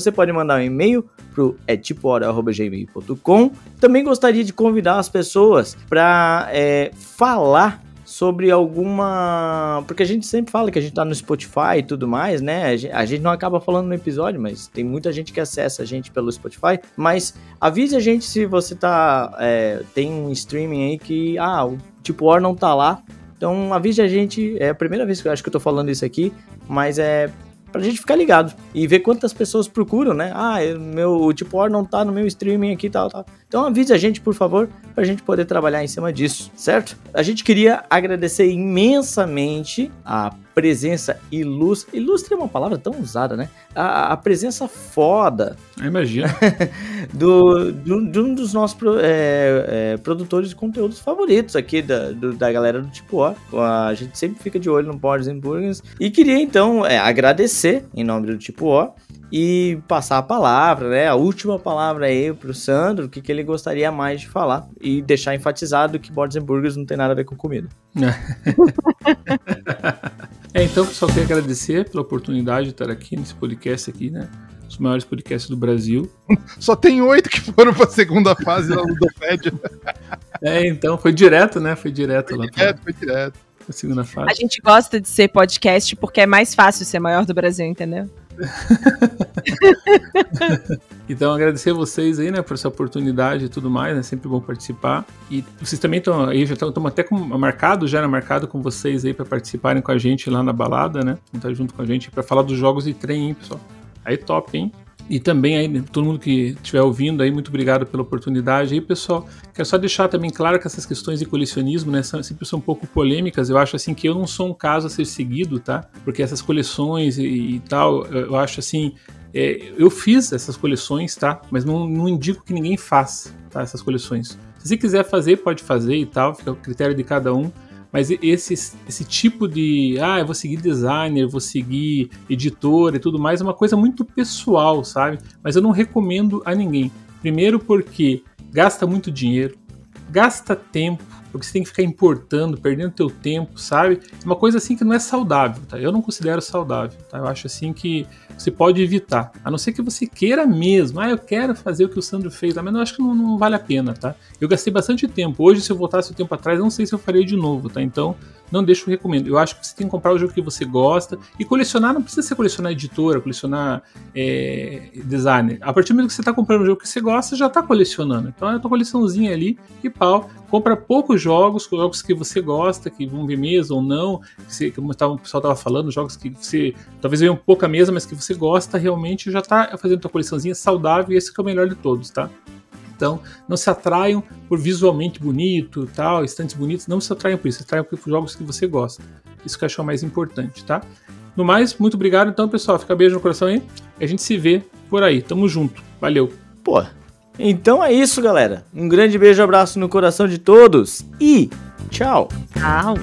Você pode mandar um e-mail pro é tipora@gmail.com. Também gostaria de convidar as pessoas para falar sobre alguma. Porque a gente sempre fala que a gente tá no Spotify e tudo mais, né? A gen- A gente não acaba falando no episódio, mas tem muita gente que acessa a gente pelo Spotify. Mas avise a gente se você tá. é, tem um streaming aí que. Ah, o tipo não tá lá. Então avise a gente. É a primeira vez que eu acho que eu tô falando isso aqui, mas é pra gente ficar ligado e ver quantas pessoas procuram, né? Ah, eu- meu o tipo não tá no meu streaming aqui e tal, tal. Então avise a gente, por favor, pra gente poder trabalhar em cima disso, certo? A gente queria agradecer imensamente a presença ilustre. Ilustre é uma palavra tão usada, né? A, a presença foda imagina. do, do- de um dos nossos é, é, produtores de conteúdos favoritos aqui da, do- da galera do Tipo O. A gente sempre fica de olho no Boards and Burgers. E queria então é, agradecer em nome do Tipo O e passar a palavra, né? A última palavra aí pro Sandro, o que, que ele gostaria mais de falar. E deixar enfatizado que Boards and Burgers não tem nada a ver com comida. É, então, pessoal, queria agradecer pela oportunidade de estar aqui nesse podcast aqui, né? Os maiores podcasts do Brasil. Só tem oito que foram pra segunda fase da Ludopédia. É, então, foi direto, né? Foi direto lá pra, Direto, foi direto. pra segunda A fase. gente gosta de ser podcast porque é mais fácil ser maior do Brasil, entendeu? Então, agradecer a vocês aí, né, por essa oportunidade e tudo mais, né? Sempre bom participar. E vocês também estão aí, já estão até com, marcado, já era marcado com vocês aí para participarem com a gente lá na balada, né? Estar junto com a gente para falar dos jogos de trem, hein, pessoal. Aí top, hein? E também aí, todo mundo que estiver ouvindo aí, muito obrigado pela oportunidade aí, pessoal. Quero só deixar também claro que essas questões de colecionismo, né, são, sempre são um pouco polêmicas. Eu acho assim que eu não sou um caso a ser seguido, tá? Porque essas coleções e, e tal, eu eu acho assim, é, eu fiz essas coleções, tá? Mas não, não indico que ninguém faça, tá? Essas coleções. Se você quiser fazer, pode fazer e tal, fica o critério de cada um. Mas esse, esse tipo de, ah, eu vou seguir designer, vou seguir editor e tudo mais, é uma coisa muito pessoal, sabe? Mas eu não recomendo a ninguém. Primeiro porque gasta muito dinheiro, gasta tempo, porque você tem que ficar importando, perdendo teu tempo, sabe? É uma coisa assim que não é saudável, tá? Eu não considero saudável, tá? Eu acho assim que você pode evitar, a não ser que você queira mesmo. Ah, eu quero fazer o que o Sandro fez, mas eu acho que não, não vale a pena, tá? Eu gastei bastante tempo. Hoje, se eu voltasse o tempo atrás, não sei se eu faria de novo, tá? Então, não deixo o recomendo. Eu acho que você tem que comprar o jogo que você gosta e colecionar não precisa ser colecionar editora, colecionar é, designer. A partir do momento que você está comprando o jogo que você gosta, já está colecionando. Então é a tua coleçãozinha ali e pau. Compra poucos jogos, jogos que você gosta, que vão ver mesa ou não, que você, como tava, o pessoal estava falando, jogos que você talvez venham pouca mesa, mas que você gosta realmente, já está fazendo tua coleçãozinha saudável e esse é o melhor de todos, tá? Então, não se atraiam por visualmente bonito, tal, estantes bonitos, não se atraiam por isso, se atraiam por jogos que você gosta. Isso que eu acho mais importante, tá? No mais, muito obrigado então, pessoal. Fica beijo no coração aí. E a gente se vê por aí. Tamo junto. Valeu. Pô. Então é isso, galera. Um grande beijo, abraço no coração de todos e tchau. Tchau.